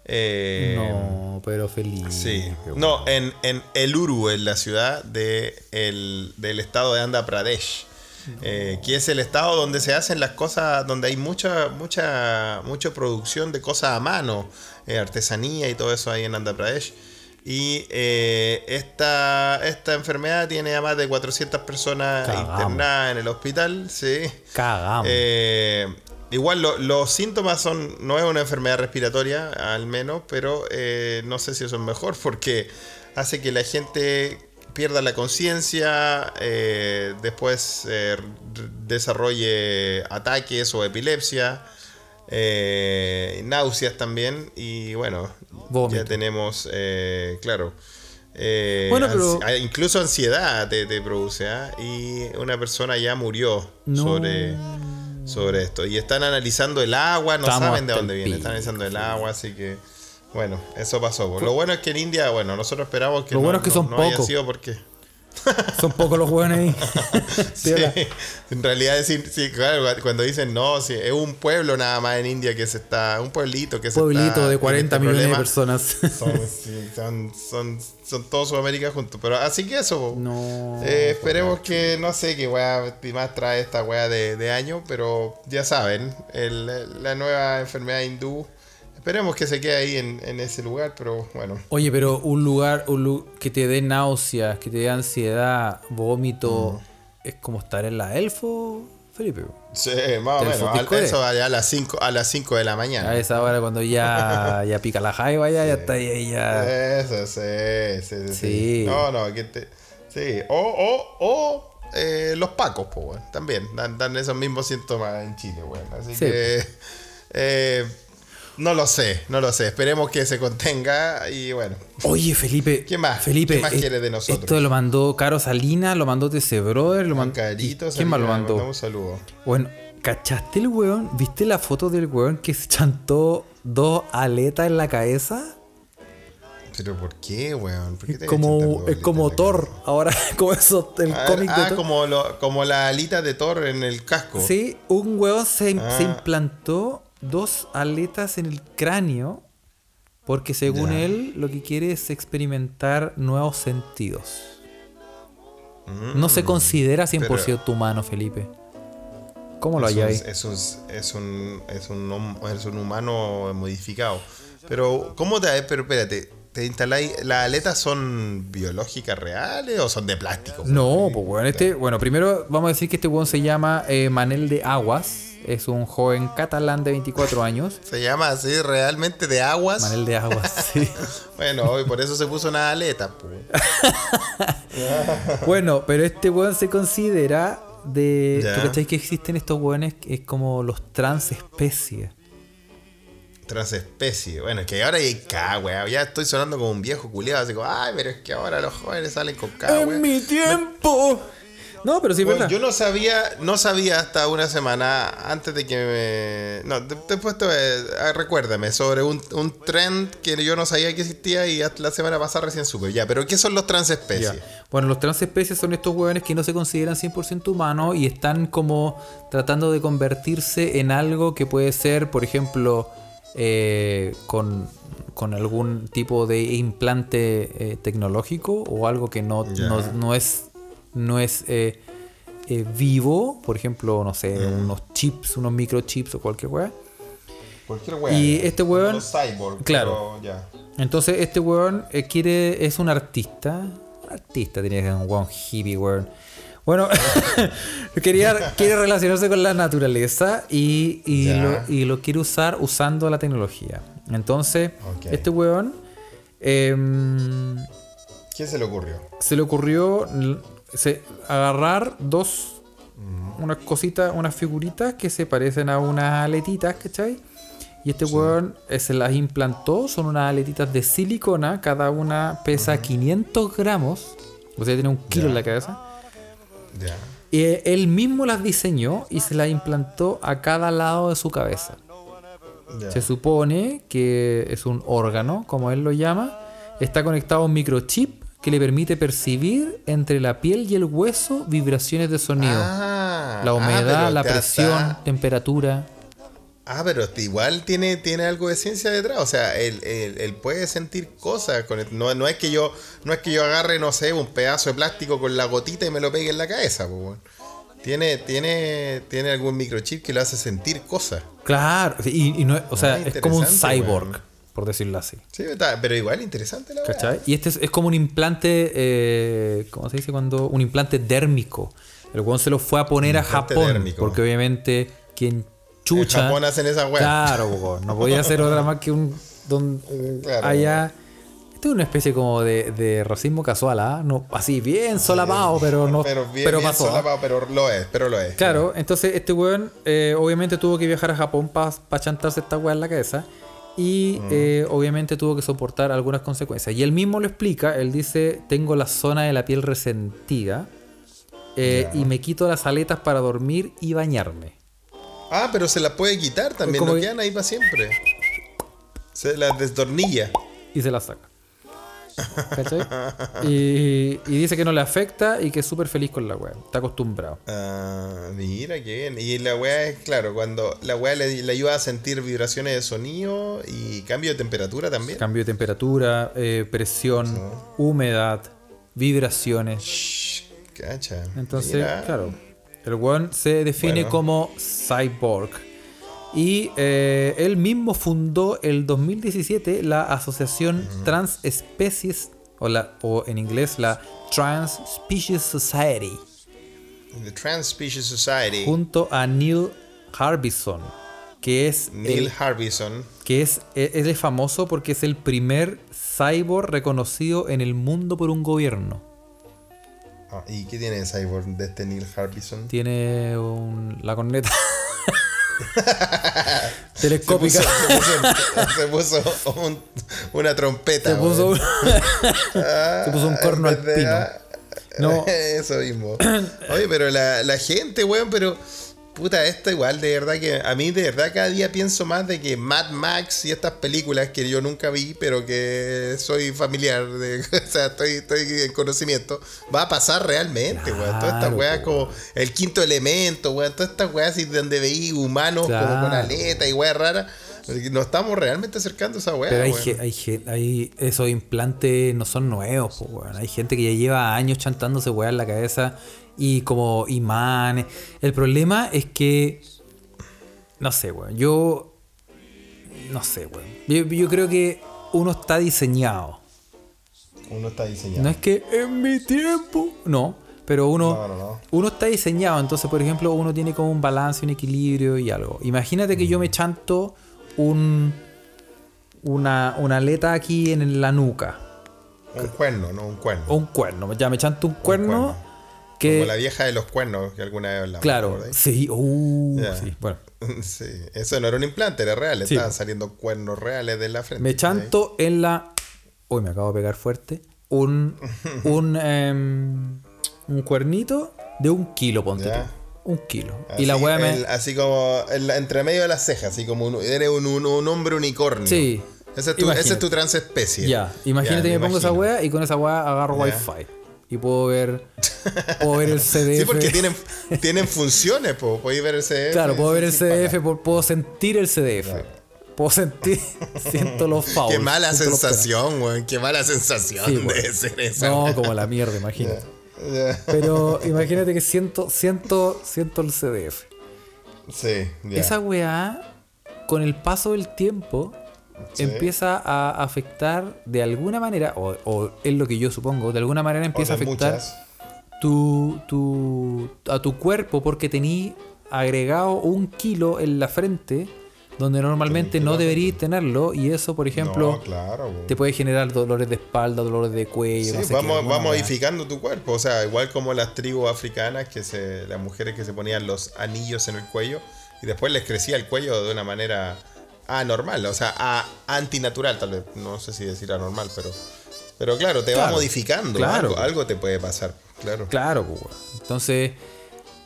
Eh, no, pero feliz. Sí. No, en, en Eluru, en la ciudad de el- del estado de Andhra Pradesh. eh, que es el estado donde se hacen las cosas, donde hay mucha, mucha, mucha producción de cosas a mano, eh, artesanía y todo eso ahí en Andhra Pradesh. Y eh, esta, esta enfermedad tiene a más de 400 personas Cagamos. internadas en el hospital, sí. Cagamos. Eh, igual lo- los síntomas son, no es una enfermedad respiratoria, al menos, pero eh, no sé si eso es mejor porque hace que la gente pierda la conciencia, eh, después eh, desarrolle ataques o epilepsia, eh, náuseas también y bueno, ya tenemos, eh, claro. eh, Bueno, pero- ansi- incluso ansiedad te, te produce, ¿ah? Y una persona ya murió No. sobre, sobre esto. Y están analizando el agua, no Estamos saben de dónde viene, están analizando el agua, así que bueno, eso pasó. Lo bueno es que en India, bueno, nosotros esperamos que Lo no, bueno es que no- son no haya pocos. sido porque Son pocos los hueones ahí. Sí, en realidad sí, claro, cuando dicen no, sí, es un pueblo nada más en India que se está, un pueblito que se Pueblito está de en 40 este millones de personas. Son, son, son todos Sudamérica juntos. Pero así que eso. No. Eh, esperemos que, no sé qué weá más trae esta weá de, de año, pero ya saben, el- la nueva enfermedad hindú. Esperemos que se quede ahí en, en ese lugar, pero bueno. Oye, pero un lugar un lu- que te dé náuseas, que te dé ansiedad, vómito, Mm. es como estar en la elfo, Felipe. Sí, más o menos. Al- Eso allá a las 5 a las 5 de la mañana. A esa hora cuando ya, ya pica la jaiba, ya, ya está ahí, ya. Eso, sí, sí, sí. Sí. No, no, que te, sí. O, o, o eh, los pacos, pues, weón. También dan, dan esos mismos síntomas en Chile, weón. Así Sí. que. eh, no lo sé, no lo sé. Esperemos que se contenga y bueno. Oye, Felipe. ¿Qué más? Felipe, ¿Qué más es- quieres de nosotros? Esto lo mandó Caro Salina, lo mandó TC Brother, lo mandó. Carito, ¿Quién más lo mandó? Un saludo. Bueno, ¿cachaste el weón? ¿Viste la foto del weón que se chantó dos aletas en la cabeza? Pero ¿por qué, weón? ¿Por qué Es te como, es como Thor. Ahora, como eso, el cabeza? cómic de Ah, Thor. como, lo, como la alita de Thor en el casco. Sí, un weón se, Ah. se implantó dos aletas en el cráneo porque según Ya. él lo que quiere es experimentar nuevos sentidos. Mm, No se considera 100% pero- humano, Felipe. ¿Cómo lo es, ahí? es, un, es, un, es, un, es un humano modificado. Pero, ¿cómo te.? Pero espérate, ¿te instaláis. ¿Las aletas son biológicas reales o son de plástico? No, pues weón, este, bueno, primero vamos a decir que este weón se llama eh, Manel de Aguas. es un joven catalán de 24 años. Se llama así realmente de aguas. Manel de Aguas, sí. Bueno, y por eso se puso una aleta. pues. Bueno, pero este weón se considera de. Ya. ¿Tú cachai que existen estos weones es como los transespecies? Transespecie. Bueno, es que ahora hay K, weón. Ya estoy sonando como un viejo culiado. Así como, ay, pero es que ahora los jóvenes salen con K, weón. mi tiempo! No, pero sí, Bueno, verdad. yo no sabía, no sabía hasta una semana antes de que me. No, de- después te, ah, recuérdame sobre un, un trend que yo no sabía que existía y hasta la semana pasada recién supe. Ya, pero ¿qué son los transespecies? Ya. Bueno, los transespecies son estos hueones que no se consideran 100% humanos y están como tratando de convertirse en algo que puede ser, por ejemplo, eh, con, con algún tipo de implante eh, tecnológico o algo que no, no, no es, no es eh, eh, vivo, por ejemplo, no sé, unos chips, unos microchips o cualquier hueá. Cualquier. Y este weón- cyborg, claro. ya. Entonces este weón quiere, es un artista. Artista, tenía que ser un weón hippie, weón. Bueno, quería, quiere relacionarse con la naturaleza y, lo, y lo quiere usar usando la tecnología. Entonces, este weón em, ¿Qué se le ocurrió? se le ocurrió se- agarrar dos, unas cositas, unas figuritas que se parecen a unas aletitas, ¿cachai? Y este weón eh, se las implantó, son unas aletitas de silicona, cada una pesa 500 gramos, o sea, tiene un kilo en la cabeza. Y él mismo las diseñó y se las implantó a cada lado de su cabeza. Se supone que es un órgano, como él lo llama. Está conectado a un microchip que le permite percibir entre la piel y el hueso vibraciones de sonido. Ah, la ah, humedad, la presión, temperatura. Ah, pero igual tiene, tiene algo de ciencia detrás. O sea, él, él- él puede sentir cosas. Con el- no, no es que yo no es que yo agarre, no sé, un pedazo de plástico con la gotita y me lo pegue en la cabeza. Tiene, tiene, tiene algún microchip que lo hace sentir cosas. Claro, y, y no, o sea, Ah, es como un cyborg, por decirlo así. Sí, pero igual interesante la verdad. ¿Cachai? Y este es, es como un implante, eh, ¿cómo se dice cuando? Un implante dérmico. El weón se lo fue a poner a Japón, dérmico. porque obviamente quien chucha... En Japón hacen esa weá. Claro, no podía ser otra más que un... Don, Claro. allá... Esto es una especie como de, de racismo casual, ¿ah? No, así bien solapado, pero no... Pero, bien, pero bien pasó. ¿ah? solapado, pero lo es, pero lo es. Claro, entonces este weón eh, obviamente tuvo que viajar a Japón para chantarse esta weá en la cabeza. Y Mm. eh, obviamente tuvo que soportar algunas consecuencias. Y él mismo lo explica, él dice, tengo la zona de la piel resentida eh, y me quito las aletas para dormir y bañarme. Ah, pero se las puede quitar también, Como no que- quedan ahí para siempre. Se las destornilla. Y se las saca. ¿Cachai? Y, y dice que no le afecta y que es súper feliz con la weá. Está acostumbrado. Ah, mira qué bien. Y la weá es, claro, cuando la weá le, le ayuda a sentir vibraciones de sonido y cambio de temperatura también. Cambio de temperatura, eh, presión, humedad, vibraciones. Shh, cacha. Entonces, Mira. claro, el weón se define Bueno. como cyborg. Y eh, él mismo fundó el 2017 la asociación Transespecies, o, la, o en inglés la Trans Species Society, The Trans Species Society. junto a Neil Harbison, que es, Neil el- Harbison. que es, e- él es famoso porque es el primer cyborg reconocido en el mundo por un gobierno. Ah, ¿Y qué tiene cyborg de este Neil Harbison? Tiene un- la corneta Se puso, telescópica. se puso- se puso un- una trompeta. Se puso, un, se puso un corno alpino. ah, No. Eso mismo. Oye, pero la, la gente, weón, pero. Puta, esto igual, de verdad que. A mí, de verdad, cada día pienso más de que Mad Max y estas películas que yo nunca vi, pero que soy familiar, de, o sea, estoy, estoy en conocimiento, va a pasar realmente, weón. Todas estas Claro, weas como el quinto elemento, weón. Todas estas weas así donde veí humanos como Claro. con aleta y weas raras. Nos estamos realmente acercando a esa wea, Pero hay, weón. hay, hay- esos implantes no son nuevos, po, weón. Hay gente que ya lleva años chantándose weá en la cabeza y como imanes. El problema es que. No sé, weón. Yo. No sé, weón. Yo, yo creo que uno está diseñado. Uno está diseñado. No es que en mi tiempo. No. pero uno, No, no, no. uno está diseñado. Entonces, por ejemplo, uno tiene como un balance, un equilibrio y algo. Imagínate que yo me chanto un, una, una aleta aquí en la nuca. Un cuerno, no un cuerno. Un cuerno. Ya me chanto un cuerno, cuerno. Que. Como la vieja de los cuernos que alguna vez hablamos. claro, sí, uh, Ya. sí. Bueno, Sí, eso no era un implante, era real. Sí. Estaban saliendo cuernos reales de la frente. me chanto en la. Uy, me acabo de pegar fuerte. Un. un. em, un cuernito de un kilo, ponte tú. Un kilo. Así, y la weá me. el- así como entre medio de las cejas, así como un, eres un, un- un hombre unicornio. Sí. Ese es tu, ese es tu transespecie. Ya, imagínate que me pongo esa weá y con esa weá agarro Ya. wifi. Y puedo ver. Puedo ver el CDF. Sí, porque tienen, tienen funciones, po. podéis ver el CDF. Claro, puedo ver el pagar. CDF, puedo- sentir el CDF. Puedo sentir. siento los fouls. Qué mala sensación, weón. Qué mala sensación Sí, ser esa. No, como la mierda, imagínate. Pero imagínate que siento, siento, siento el CDF. Sí, ya. Esa weá, con el paso del tiempo, Sí. empieza a afectar de alguna manera, o, o es lo que yo supongo, de alguna manera empieza a afectar tu, tu, a tu cuerpo porque tení agregado un kilo en la frente donde normalmente no deberías tenerlo y eso, por ejemplo, No, claro, weón. te puede generar dolores de espalda, dolores de cuello. Sí, no sé qué, vamos, va modificando tu cuerpo. O sea, igual como las tribus africanas, que se, las mujeres que se ponían los anillos en el cuello y después les crecía el cuello de una manera anormal, o sea, a- antinatural, tal vez. No sé si decir anormal, pero, pero claro, te va modificando. claro. Algo, algo te puede pasar, claro. Claro, pues. Entonces,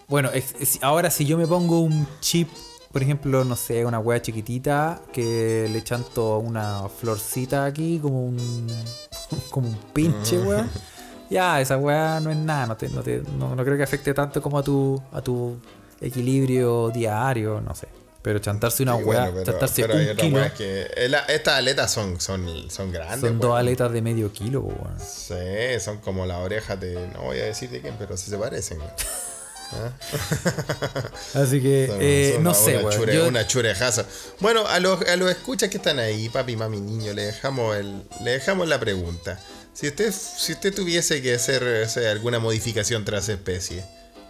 bueno, es- es- ahora si yo me pongo un chip, por ejemplo, no sé, una wea chiquitita, que le chanto una florcita aquí, como un. como un pinche, weón. Ya, esa weá no es nada, no, te, no, te- no, no creo que afecte tanto como a tu, a tu equilibrio diario, no sé. Pero chantarse una Sí, bueno, pero, chantarse pero un kilo, que. estas aletas son, son, son grandes. son dos aletas de medio kilo, weón. Sí, son como las orejas de. No voy a decir de quién, pero sí se parecen. weón. Así que, Son- eh, son no una- sé, una, chure- Yo- una churejaza. Bueno, a los, a los escuchas que están ahí, papi, mami, niño, le dejamos el, le dejamos la pregunta. Si usted, si usted tuviese que hacer o sea, alguna modificación tras especie,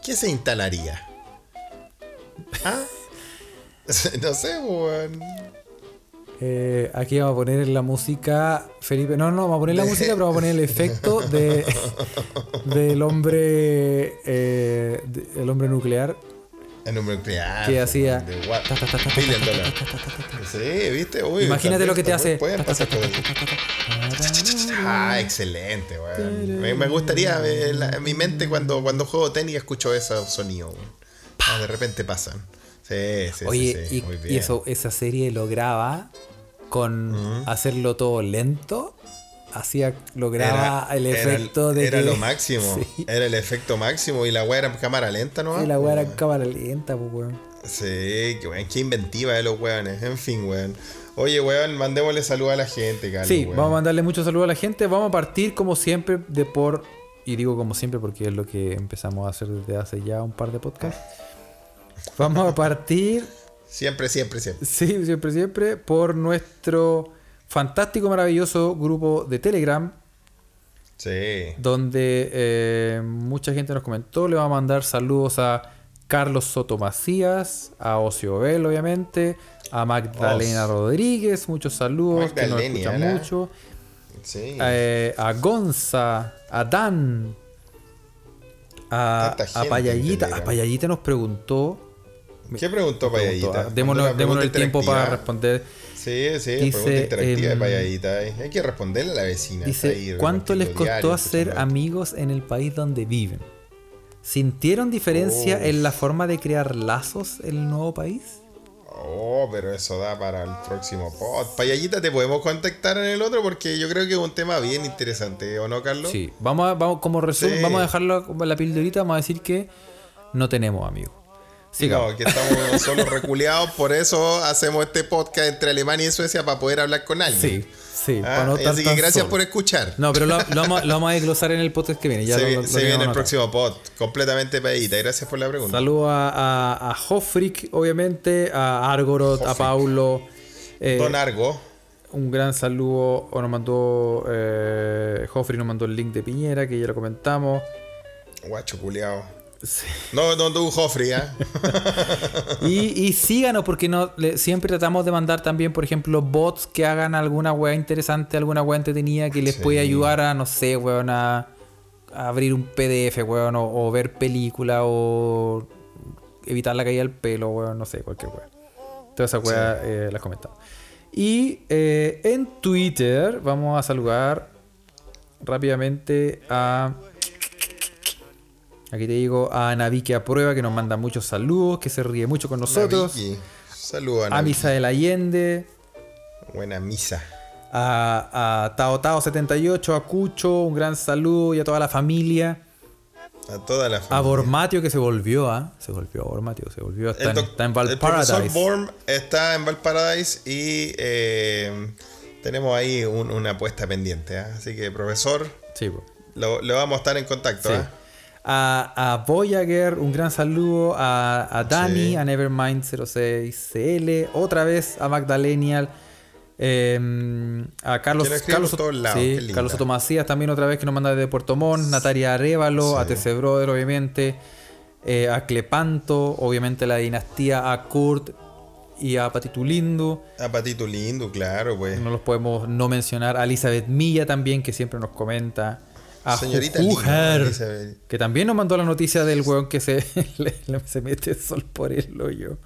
¿qué se instalaría? ¿Ah? No sé, weón. Eh, aquí vamos a poner la música, Felipe. No, no, vamos a poner la música, pero vamos a poner el efecto de del hombre eh, de- el hombre nuclear El número nuclear. que hacía. Sí, ¿viste? Uy, Imagínate lo que te hace. Pueden pasar cosas. Ah, excelente, weón. Me, me gustaría en mi mente cuando, cuando juego tenis escucho esos sonidos. Ah, de repente pasan. Sí, sí, sí, Oye, sí, y, muy y eso, esa serie lograba con hacerlo todo lento. Hacía, lograba el era efecto de Era que- lo máximo. Sí. Era el efecto máximo. Y la weá era en cámara lenta, ¿no? Y la weá era en cámara lenta, pues weón. Sí, qué, weón, qué inventiva de los weones. En fin, weón. Oye, weón, mandémosle salud a la gente, Carlos. Sí, weón. vamos a mandarle muchos saludos a la gente. Vamos a partir como siempre de por. Y digo como siempre porque es lo que empezamos a hacer desde hace ya un par de podcasts. Vamos a partir, Siempre, siempre, siempre. sí, siempre, siempre, por nuestro fantástico, maravilloso grupo de Telegram, Sí. donde eh, mucha gente nos comentó. Le vamos a mandar saludos a Carlos Soto Macías, a Ocio Bel, obviamente, a Magdalena Os. Rodríguez, muchos saludos, que nos Magdalena, escuchan mucho. Sí. eh, a Gonza, a Dan, a, a Payallita. A Payallita nos preguntó. ¿Qué preguntó Payallita? ah, démonos, démonos el tiempo para responder. Sí, sí, Dice, pregunta interactiva em, de Payallita. eh. Hay que responderle a la vecina. Dice, ¿cuánto les costó diario, hacer amigos en el país donde viven? ¿Sintieron diferencia Uf. en la forma de crear lazos en el nuevo país? Oh, pero eso da para el próximo pod. Payallita, ¿te podemos contactar en el otro? Porque yo creo que es un tema bien interesante, ¿o no, Carlos? Sí, vamos a, vamos, como resumen, Sí. vamos a dejarlo la pildorita, vamos a decir que no tenemos amigos. Sigamos. No, que estamos solo reculeados, por eso hacemos este podcast entre Alemania y Suecia para poder hablar con alguien. Sí, sí, Ah, para no estar así que gracias solo. por escuchar. No, pero lo, lo vamos, lo vamos a desglosar en el podcast que viene. Ya se lo- viene el próximo pod, completamente Payallita. Gracias por la pregunta. Saludos a, a, a Hofrick, obviamente, a Argorot, a Hofrick. Paulo. eh, Don Argo. un gran saludo. O nos mandó. Eh, nos mandó el link de Piñera, que ya lo comentamos. Guacho culiao. No, no tuvo Joffrey, ¿eh? Y, y síganos porque no, le- siempre tratamos de mandar también, por ejemplo, bots que hagan alguna weá interesante, alguna weá entretenida que les Sí. puede ayudar a, no sé, weón, a, a abrir un PDF, weón, o, o ver película o evitar la caída del pelo, weón, no sé, cualquier weá. Todas esas weas eh, las comentamos. Y eh, en Twitter vamos a saludar rápidamente a... Aquí te digo a Naviki a prueba que nos manda muchos saludos, que se ríe mucho con nosotros. Saludos a A. Misa del Allende, Buena misa. a, a Tao Tao 78, a Cucho, un gran saludo y a toda la familia. A toda la A familia. Bormatio que se volvió, ¿ah? Se volvió a Bormatio, se volvió. Está, El, en, doc- está en el profesor Valparadise. Borm está en Valparadise y eh, tenemos ahí un- una apuesta pendiente. ¿ah? Así que, profesor, Sí, lo, lo vamos a estar en contacto. Sí. A, a Voyager, un gran saludo. A, a Dani, Sí. a Nevermind06CL. Otra vez a Magdalenial. eh, a Carlos, Carlos, lados, sí. Carlos Otomacías también otra vez que nos manda desde Puerto Montt. Natalia Arevalo, a Sí. TC Brother, obviamente. eh, a Clepanto, obviamente la dinastía, a Kurt y a Patitulindo. A Patito Lindo, claro, pues. No los podemos no mencionar. A Elizabeth Milla también, que siempre nos comenta. A Señorita Jujujar, linda, Elizabeth. que también nos mandó la noticia del weón que se, le- le- se mete sol por el hoyo.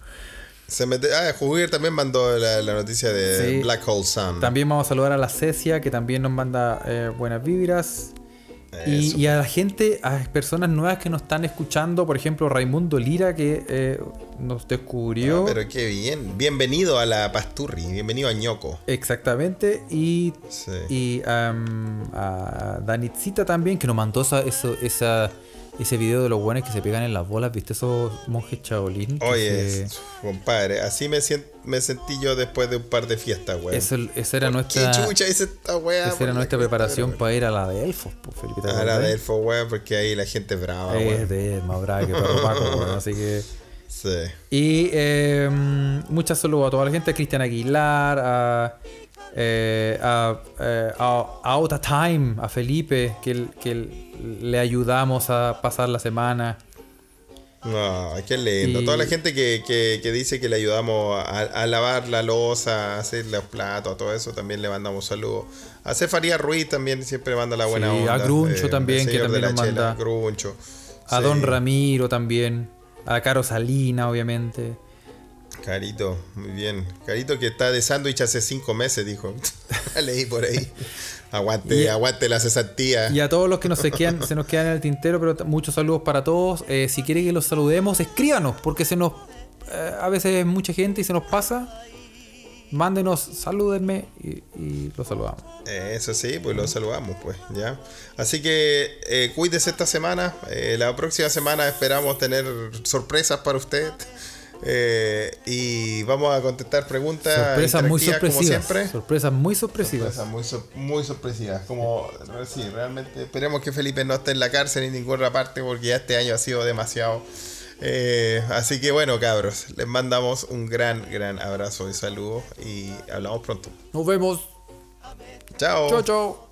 Se mete, ah, Juguir también mandó la, la noticia de Sí. Black Hole Sun. También vamos a saludar a la Cecia, que también nos manda eh, buenas vibras. Y, y a la gente, a personas nuevas que nos están escuchando, por ejemplo, Raimundo Lira, que eh, nos descubrió. Ah, pero qué bien. Bienvenido a la Pasturri. Bienvenido a Ñoco. Exactamente. Y Sí. Y am, a Danitzita también, que nos mandó esa, eso- esa, ese video de los buenos que se pegan en las bolas, ¿viste? Esos monjes chaolín. Oye, se- compadre, así me, sentí yo después de un par de fiestas, weón. eso- esa era ¿Qué nuestra, chucha hice esta weá? esa era nuestra preparación weón? para ir a la de Elfos, pues, Felipe. ¿te A la de Elfo, weón, porque ahí la gente es brava, Es weón. de más brava que perro Paco, weón, así que... Sí. Y eh, muchas saludos a toda la gente, a Cristian Aguilar, a, eh, a, eh, a, a Out of Time, a Felipe, que, que le ayudamos a pasar la semana. No, qué lindo. Y- Toda la gente que, que, que dice que le ayudamos a, a lavar la losa, a hacer los platos, a todo eso, también le mandamos saludos. A Cefaría Ruiz también siempre manda la buena Sí, onda. a Gruncho eh, también, que también la nos chela, manda. Gruncho. A Sí, Don Ramiro también. A Caro Salina, obviamente. Carito, muy bien. Carito que está de sándwich hace cinco meses, dijo. Leí por ahí. Aguante, Y- aguante la cesantía. Y a todos los que nos se, quedan, se nos quedan en el tintero, pero muchos saludos para todos. Eh, si quiere que los saludemos, escríbanos, porque se nos. eh, a veces es mucha gente y se nos pasa. Mándenos, salúdenme y, y los saludamos. Eh, Eso sí, pues lo saludamos, pues, ¿ya? Así que eh, cuídese esta semana. La próxima semana esperamos tener sorpresas para usted. Eh, y vamos a contestar preguntas Sorpresas muy interactivas, como sorpresivas. siempre. Sorpresas muy sorpresivas. Sorpresas muy, sor- muy sorpresivas. Como, sí, realmente esperemos que Felipe no esté en la cárcel ni en ninguna parte porque ya este año ha sido demasiado. Eh, así que bueno, cabros, les mandamos un gran, gran abrazo y saludo y hablamos pronto. Nos vemos. Chao. Chao, chao.